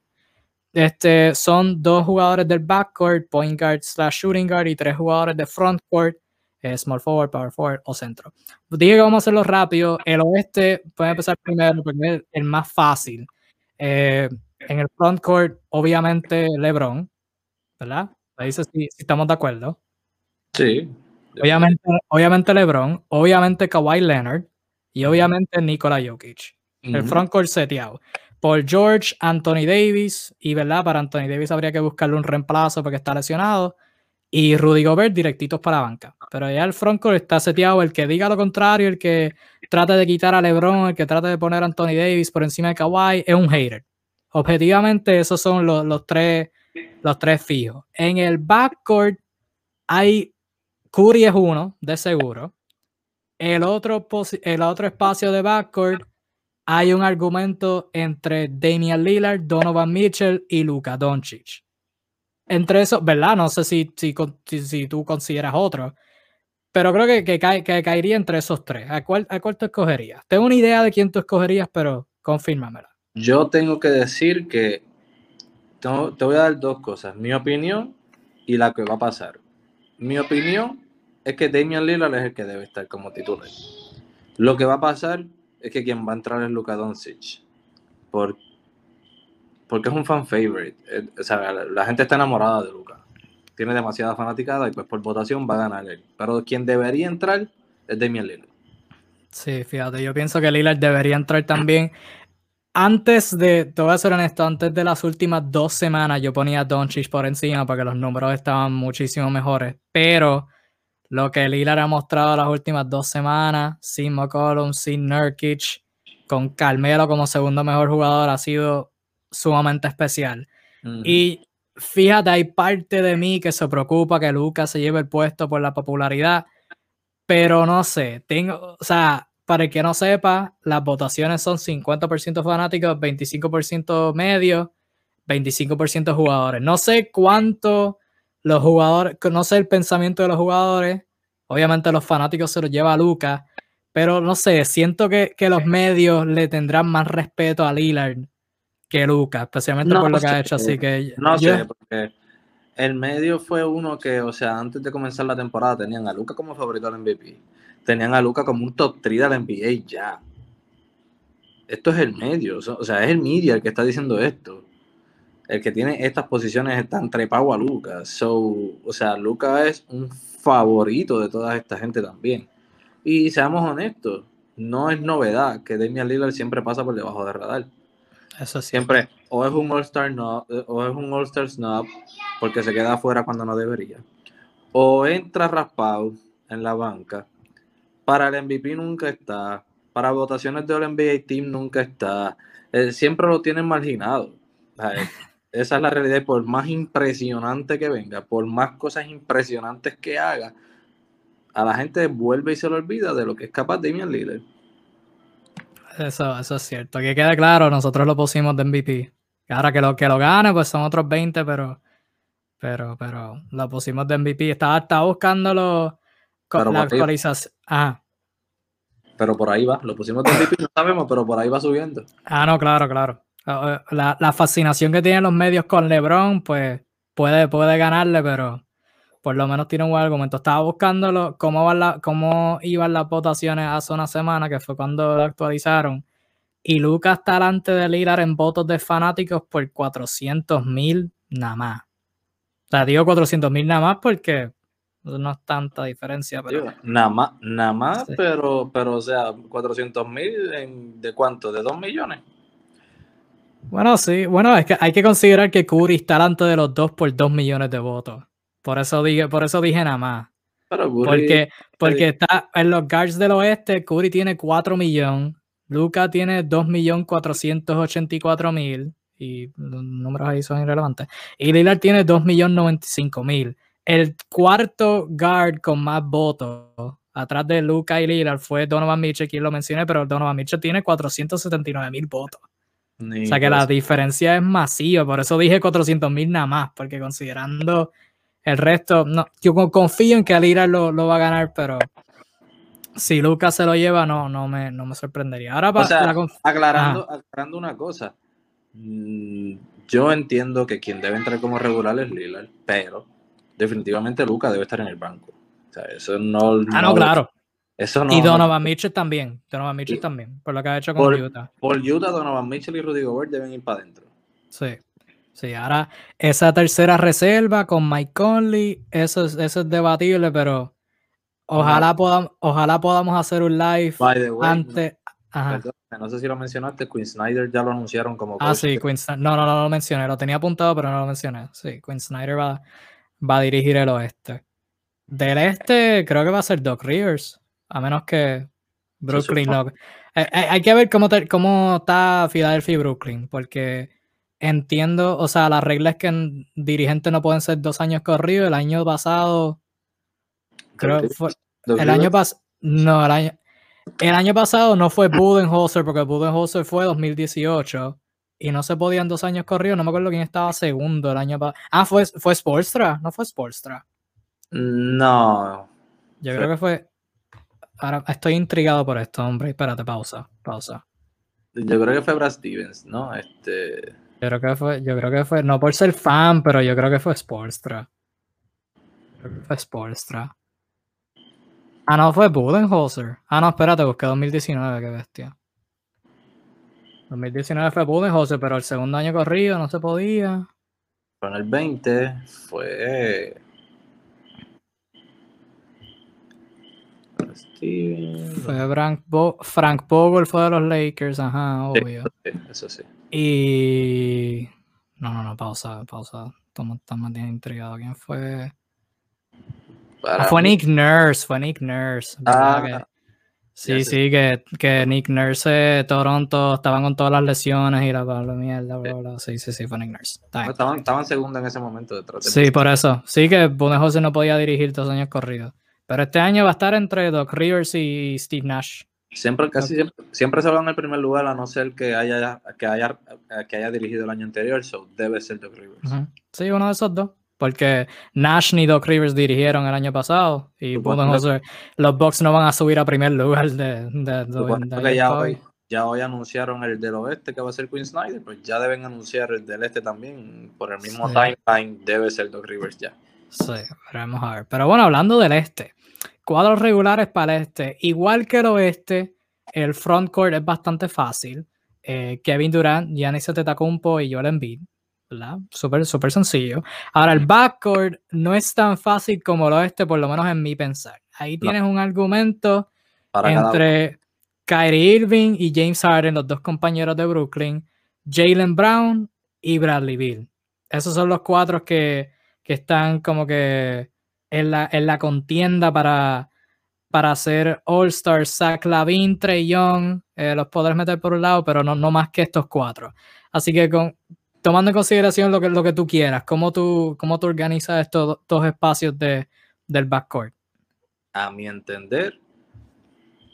Este, son dos jugadores del backcourt, point guard slash shooting guard, y tres jugadores de frontcourt, eh, small forward, power forward o centro. Dije que vamos a hacerlo rápido. El oeste puede empezar primero porque es el más fácil. Eh, en el frontcourt, obviamente, LeBron, ¿verdad? Ahí dice si estamos de acuerdo. Sí. Obviamente, obviamente LeBron, obviamente Kawhi Leonard y obviamente Nikola Jokic. El frontcourt seteado. Por George, Anthony Davis, y verdad, para Anthony Davis habría que buscarle un reemplazo porque está lesionado. Y Rudy Gobert directitos para la banca. Pero ya el frontcourt está seteado. El que diga lo contrario, el que trate de quitar a LeBron, el que trate de poner a Anthony Davis por encima de Kawhi, es un hater. Objetivamente, esos son los, los tres, los tres fijos. En el backcourt hay Curry es uno, de seguro. El otro, el otro espacio de backcourt, hay un argumento entre Damian Lillard, Donovan Mitchell y Luka Doncic. Entre esos, ¿verdad? No sé si, si, si, tú consideras otro, pero creo que, que, caería entre esos tres. ¿A cuál, ¿A cuál tú escogerías? Tengo una idea de quién tú escogerías, pero confírmamela. Yo tengo que decir que te voy a dar dos cosas, mi opinión y la que va a pasar. Mi opinión es que Damian Lillard es el que debe estar como titular. Lo que va a pasar es que quien va a entrar es Luka Doncic. Por, porque es un fan favorite. Eh, o sea, la, gente está enamorada de Luka. Tiene demasiada fanaticada y pues por votación va a ganar él. Pero quien debería entrar es Damian Lillard. Sí, fíjate, yo pienso que Lillard debería entrar también. Antes de, te voy a ser honesto, antes de las últimas dos semanas yo ponía Doncic por encima porque los números estaban muchísimo mejores, pero lo que Lillard ha mostrado las últimas dos semanas, sin McCollum, sin Nurkic, con Carmelo como segundo mejor jugador, ha sido sumamente especial. Y fíjate, hay parte de mí que se preocupa que Lucas se lleve el puesto por la popularidad, pero no sé, tengo, o sea, para el que no sepa, las votaciones son 50% fanáticos, 25% medio, 25% jugadores. No sé cuánto los jugadores, no sé el pensamiento de los jugadores. Obviamente los fanáticos se los lleva a Lucas, pero no sé, siento que, los medios le tendrán más respeto a Lillard que Lucas, especialmente por lo que ha hecho. Así que no sé, porque el medio fue uno que, o sea, antes de comenzar la temporada tenían a Luca como favorito al MVP. Tenían a Luca como un top 3 del NBA ya. Esto es el medio, o sea, es el media el que está diciendo esto. El que tiene estas posiciones están trepado a Luca. So, o sea, Luca es un favorito de toda esta gente también. Y seamos honestos, no es novedad que Damian Lillard siempre pasa por debajo del radar. Eso siempre o es un All-Star no, o es un All-Star Snob porque se queda afuera cuando no debería. O entra raspado en la banca. Para el MVP nunca está. Para votaciones de All NBA Team nunca está. Eh, siempre lo tienen marginado. esa es la realidad. Por más impresionante que venga, por más cosas impresionantes que haga, a la gente vuelve y se le olvida de lo que es capaz de Damian Lillard. Eso, eso es cierto. Que quede claro, nosotros lo pusimos de MVP. Ahora que lo que lo gane, pues son otros 20, pero, pero, pero lo pusimos de MVP. Estaba, estaba buscándolo con la actualización. Ah. Pero por ahí va, lo pusimos de MVP, no sabemos, pero por ahí va subiendo. Ah, no, claro, claro. Ah, eh, la, la fascinación que tienen los medios con LeBron, pues puede, puede ganarle, pero por lo menos tiene un buen argumento. Estaba buscándolo cómo, van la, cómo iban las votaciones hace una semana, que fue cuando lo actualizaron. Y Lucas está delante de Lillard en votos de fanáticos por 400 mil nada más. O sea, digo 400 mil nada más porque no es tanta diferencia. Pero... nada más, nada más pero, pero, o sea, 400 mil de cuánto, de 2 millones. Bueno, sí, bueno, es que hay que considerar que Curry está delante de los dos por 2 millones de votos. Por eso dije, por eso dije nada más. porque, porque está en los guards del oeste, Curry tiene 4 millones, Luca tiene 2.484.000 y los números ahí son irrelevantes. Y Lillard tiene 2.095.000. El cuarto guard con más votos atrás de Luca y Lillard fue Donovan Mitchell, quien lo mencioné, pero Donovan Mitchell tiene 479.000 votos. o sea que la diferencia es masiva, por eso dije 400.000 nada más, porque considerando el resto, no, yo confío en que Lillard lo, lo va a ganar, pero si Lucas se lo lleva, no, no me, no me sorprendería. Ahora para aclarando, aclarando una cosa. Mm, yo entiendo que quien debe entrar como regular es Lillard, pero definitivamente Lucas debe estar en el banco. O sea, eso no. Ah, no, claro. Eso no, y Donovan Mitchell también. Donovan Mitchell también, por lo que ha hecho con Utah. Por Utah, Donovan Mitchell y Rudy Gobert deben ir para adentro. Sí. Sí, ahora esa tercera reserva con Mike Conley, eso eso es debatible, pero Ojalá, podamos, ojalá podamos hacer un live antes. No, sé si lo mencionaste, Quinn Snyder ya lo anunciaron como. Ah, sí, Quinn Snyder. No, no, no lo mencioné. Lo tenía apuntado, pero no lo mencioné. Sí, Quinn Snyder va, va a dirigir el oeste. Del este, creo que va a ser Doc Rivers. A menos que Brooklyn no. Eh, eh, hay que ver cómo, cómo está Philadelphia y Brooklyn, porque entiendo, o sea, la regla es que dirigentes no pueden ser dos años corridos. El año pasado Creo que fue, el año pasado. No, el año, el año pasado no fue Budenholzer, porque Budenholzer fue 2018 y no se podían dos años corridos. No me acuerdo quién estaba segundo el año pasado. Ah, fue, fue Sportstra, no fue Sportstra. No. Yo creo que fue. Ahora estoy intrigado por esto, hombre. Espérate, pausa, pausa. Yo creo que fue Brad Stevens, ¿no? Este. Yo creo que fue, yo creo que fue, no por ser fan, pero yo creo que fue Sportstra. Creo que fue Sportstra. Ah, no, fue Budenholzer. Ah, no, espérate, busqué 2019, qué bestia. 2019 fue Budenholzer, pero el segundo año corrido no se podía. Pero en el 20 fue. Fue Frank, Bo Frank Vogel fue de los Lakers, ajá, obvio. eso sí. Y. No, no, no, pausa, pausa. Estamos, bien intrigados. ¿Quién fue? fue Nick Nurse, fue Nick Nurse. Ah, sí, sí, que, que, Nick Nurse Toronto estaban con todas las lesiones y la, mierda, bla, bla. Sí, sí, sí, fue Nick Nurse. Estaban, estaban segundo en ese momento detrás de Sí, por eso. Sí, que José no podía dirigir dos años corridos. Pero este año va a estar entre Doc Rivers y Steve Nash. Siempre, casi siempre, se va en el primer lugar, a no ser que haya, que haya, que haya dirigido el año anterior, so debe ser Doc Rivers. Sí, uno de esos dos porque Nash ni Doc Rivers dirigieron el año pasado y los Bucks no van a subir a primer lugar de, de, que ya hoy, ya hoy anunciaron el del oeste que va a ser Queen Snyder, pues ya deben anunciar el del este también. Por el mismo timeline debe ser Doc Rivers ya. Sí, veremos a ver. Pero bueno, hablando del este, cuadros regulares para el este. Igual que el oeste, el frontcourt es bastante fácil. Eh, Kevin Durant, Giannis Antetokounmpo y Joel Embiid. ¿Verdad? Súper, súper sencillo. Ahora, el backcourt no es tan fácil como el oeste, por lo menos en mi pensar. Ahí tienes un argumento entre Kyrie Irving y James Harden, los dos compañeros de Brooklyn, Jalen Brown y Bradley Bill. Esos son los cuatro que, que están como que en la, en la contienda para, para hacer All-Star, Zach Lavin, Trey Young, eh, los podrás meter por un lado, pero no, no más que estos cuatro. Así que con, tomando en consideración lo que, lo que tú quieras, ¿cómo tú, cómo tú organizas estos, estos espacios de, del backcourt? A mi entender,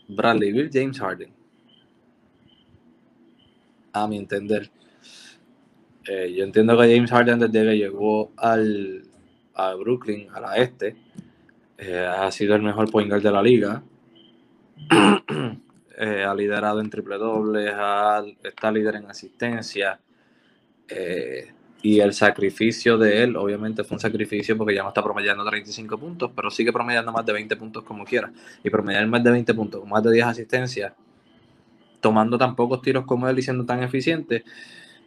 Bradley Bill, James Harden. A mi entender. Eh, yo entiendo que James Harden desde que llegó al, a Brooklyn, a la este, eh, ha sido el mejor point guard de la liga. Eh, ha liderado en triple doble, está líder en asistencia. Y el sacrificio de él, obviamente fue un sacrificio porque ya no está promediando 35 puntos, pero sigue promediando más de 20 puntos como quiera. Y promediar más de 20 puntos más de 10 asistencias, tomando tan pocos tiros como él y siendo tan eficiente,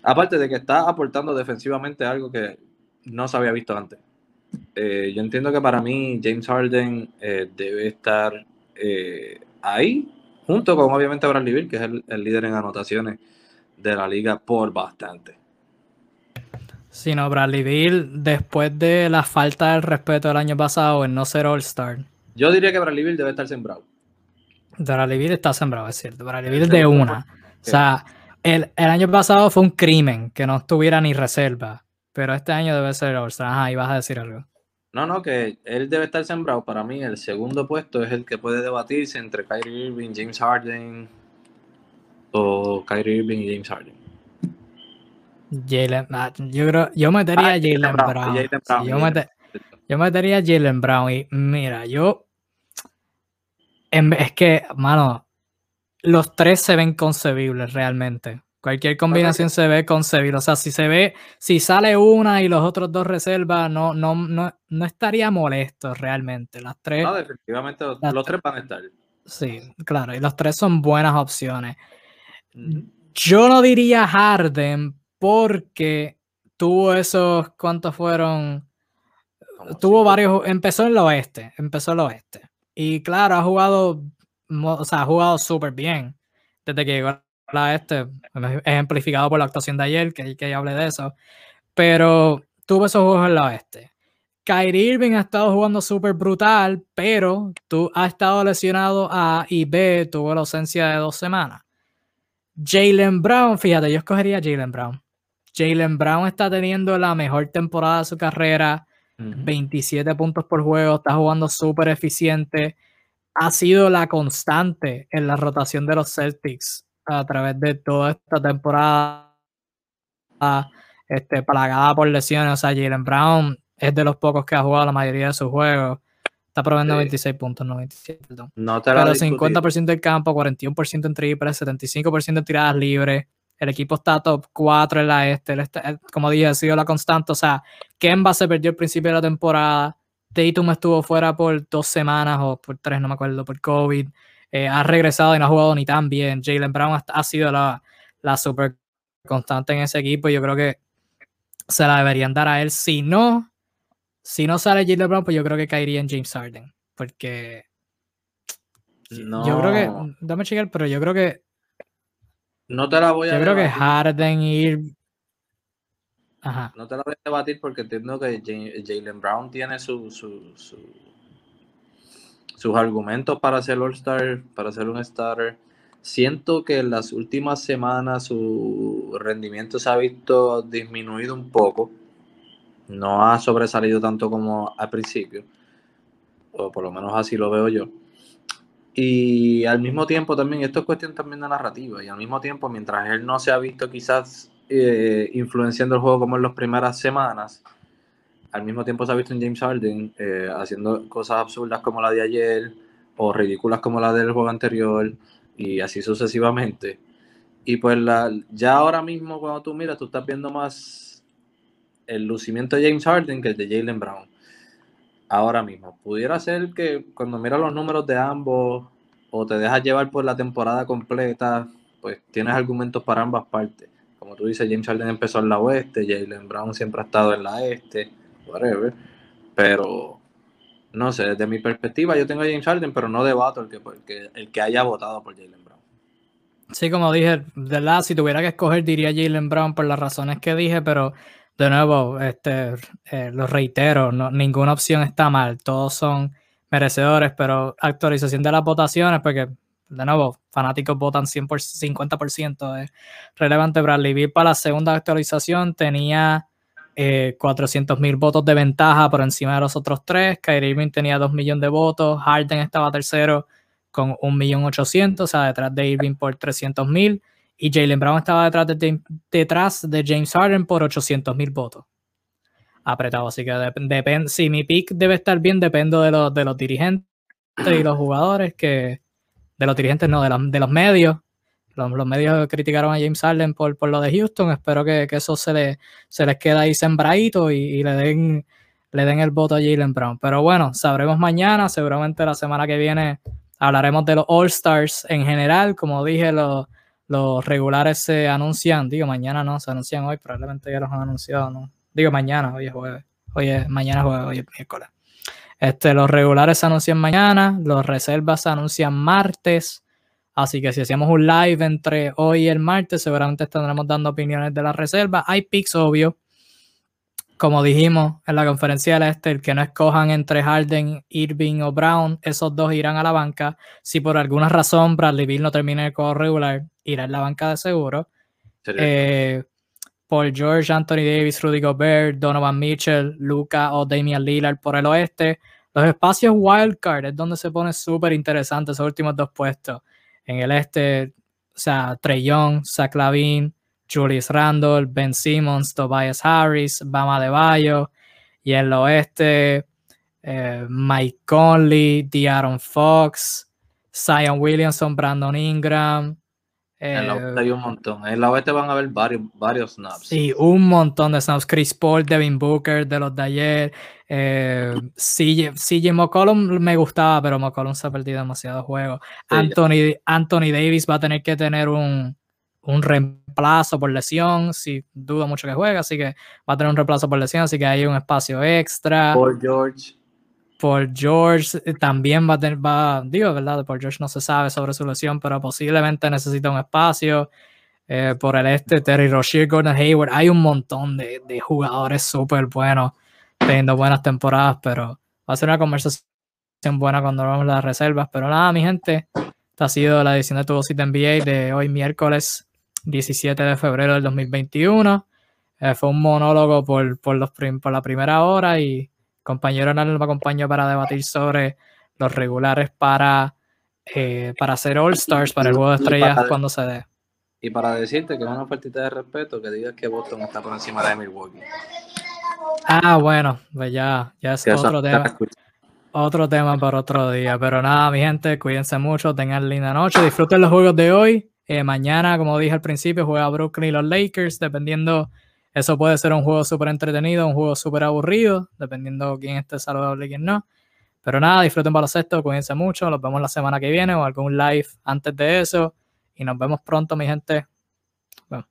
Aparte de que está aportando defensivamente algo que no se había visto antes. Eh, yo entiendo que para mí James Harden eh, debe estar eh, ahí, junto con obviamente Bradley Bill, que es el, líder en anotaciones de la liga por bastante. Sí, no, Bradley Bill, después de la falta de respeto del año pasado en no ser All-Star. Yo diría que Bradley Bill debe estar sembrado. Bradley Bill está sembrado, es cierto. Bradley Bill de una. O sea, el, año pasado fue un crimen que no estuviera ni reserva, pero este año debe ser All-Star. Ajá, y vas a decir algo. No, no, que él debe estar sembrado. Para mí, el segundo puesto es el que puede debatirse entre Kyrie Irving, James Harden o Kyrie Irving y James Harden. Jalen, ah, yo creo, yo metería a ah, Jalen Brown. yo, yo metería a Jalen Brown y mira, yo es que, mano, los tres se ven concebibles realmente. Cualquier combinación se ve concebible. O sea, si se ve, si sale una y los otros dos reservas, no, no, no, estaría molesto realmente. Las tres. No, definitivamente los, tres van a estar. Sí, claro, y los tres son buenas opciones. Yo no diría Harden porque tuvo esos, ¿cuántos fueron? Tuvo varios, empezó en el oeste, empezó en el oeste. Y claro, ha jugado o sea, ha jugado súper bien desde que llegó a este, ejemplificado por la actuación de ayer, que, que ya hablé de eso, pero tuvo esos juegos en la oeste. Kyrie Irving ha estado jugando súper brutal, pero tú has estado lesionado A y B, tuvo la ausencia de dos semanas. Jalen Brown, fíjate, yo escogería Jalen Brown. Jalen Brown está teniendo la mejor temporada de su carrera, 27 puntos por juego, está jugando súper eficiente ha sido la constante en la rotación de los Celtics a través de toda esta temporada este, plagada por lesiones. O sea, Jalen Brown es de los pocos que ha jugado la mayoría de sus juegos. Está probando 26 puntos, 97, perdón. No te Pero 50% del campo, 41% en triples, 75% en tiradas libres. El equipo está top 4 en la este. como dije, ha sido la constante. O sea, Kemba se perdió el principio de la temporada. Tatum estuvo fuera por dos semanas o por tres, no me acuerdo, por COVID. Eh, ha regresado y no ha jugado ni tan bien. Jalen Brown ha, sido la, la super constante en ese equipo. Yo creo que se la deberían dar a él. Si no, si no sale Jalen Brown, pues yo creo que caería en James Harden. Porque no. yo creo que, dame checar, pero yo creo que no te la voy a Yo creo que Harden y no te lo voy a debatir porque entiendo que Jalen Brown tiene su, sus argumentos para ser All-Star, para ser un starter. Siento que en las últimas semanas su rendimiento se ha visto disminuido un poco. No ha sobresalido tanto como al principio. O por lo menos así lo veo yo. Y al mismo tiempo también, esto es cuestión también de narrativa. Y al mismo tiempo, mientras él no se ha visto quizás eh, influenciando el juego como en las primeras semanas, al mismo tiempo se ha visto en James Harden eh, haciendo cosas absurdas como la de ayer o ridículas como la del juego anterior y así sucesivamente. Y pues la, ya ahora mismo cuando tú miras, tú estás viendo más el lucimiento de James Harden que el de Jalen Brown. Ahora mismo. Pudiera ser que cuando miras los números de ambos o te dejas llevar por la temporada completa, pues tienes argumentos para ambas partes. Como tú dices, James Harden empezó en la oeste, Jalen Brown siempre ha estado en la este, whatever. Pero no sé, desde mi perspectiva yo tengo a James Harden, pero no debato el que, el que haya votado por Jalen Brown. Sí, como dije, de verdad, si tuviera que escoger diría Jalen Brown por las razones que dije, pero de nuevo, este, eh, lo reitero, no, ninguna opción está mal, todos son merecedores, pero actualización de las votaciones, porque de nuevo, fanáticos votan 100 por 50%, es relevante. Bradley Beal para la segunda actualización tenía eh, 400 mil votos de ventaja por encima de los otros tres. Kyrie Irving tenía 2 millones de votos. Harden estaba tercero con 1.800.000, o sea, detrás de Irving por 300 mil. Y Jalen Brown estaba detrás de, detrás de James Harden por 800 mil votos. Apretado, así que depende. Si mi pick debe estar bien, depende de los, de los dirigentes y los jugadores, que de los dirigentes, no, de los, de los medios. Los, medios criticaron a James Harden por, por lo de Houston. Espero que, eso se, le, se les quede ahí sembradito y, le, den, le den el voto a Jalen Brown. Pero bueno, sabremos mañana. Seguramente la semana que viene hablaremos de los All-Stars en general. Como dije, los, los regulares se anuncian. Digo, mañana no, se anuncian hoy. Probablemente ya los han anunciado, ¿no? Digo, mañana, hoy es jueves. Hoy es, mañana jueves, hoy es miércoles. Este, los regulares se anuncian mañana, los reservas se anuncian martes. Así que si hacemos un live entre hoy y el martes, seguramente estaremos dando opiniones de la reserva. Hay picks, obvio. Como dijimos en la conferencia del Este, el que no escojan entre Harden, Irving o Brown, esos dos irán a la banca. Si por alguna razón Bradley Bill no termina el juego regular, irá en la banca de seguro. Eh, Paul George, Anthony Davis, Rudy Gobert, Donovan Mitchell, Luca o Damian Lillard por el oeste. Los espacios wildcard es donde se pone súper interesante esos últimos dos puestos. En el este, o sea, Trey Young, Zach Lavin, Julius Randle, Ben Simmons, Tobias Harris, Bama de Bayo. Y en el oeste, eh, Mike Conley, De'Aaron Fox, Zion Williamson, Brandon Ingram, en la oeste hay un montón. En la oeste van a haber varios, varios snaps. Sí, un montón de snaps. Chris Paul, Devin Booker, de los de ayer. Eh, CJ, McCollum me gustaba, pero McCollum se ha perdido demasiado juego. Anthony, Anthony Davis va a tener que tener un, un reemplazo por lesión. Si dudo mucho que juegue, así que va a tener un reemplazo por lesión, así que hay un espacio extra. Paul George. Por George eh, también va a tener, va, digo, ¿verdad? Por George no se sabe sobre su lesión, pero posiblemente necesita un espacio. Eh, por el este, Terry Rozier, Gordon Hayward, hay un montón de, de jugadores súper buenos, teniendo buenas temporadas, pero va a ser una conversación buena cuando vamos las reservas. Pero nada, mi gente, esta ha sido la edición de Tu Cita NBA de hoy, miércoles 17 de febrero del 2021. Eh, fue un monólogo por, por, los por la primera hora y compañero Arnold me acompañó para debatir sobre los regulares para, eh, para hacer All Stars, para el juego de estrellas cuando se dé. Y para decirte que es una ofertita de respeto que digas que Boston está por encima de Milwaukee. Ah, bueno, pues ya, ya es otro tema. Otro tema para otro día. Pero nada, mi gente, cuídense mucho, tengan linda noche, disfruten los juegos de hoy. Eh, mañana, como dije al principio, juega Brooklyn y los Lakers, dependiendo eso puede ser un juego súper entretenido, un juego súper aburrido, dependiendo quién esté saludable y quién no. Pero nada, disfruten baloncesto, cuídense mucho, los vemos la semana que viene o algún live antes de eso. Y nos vemos pronto, mi gente. Bye.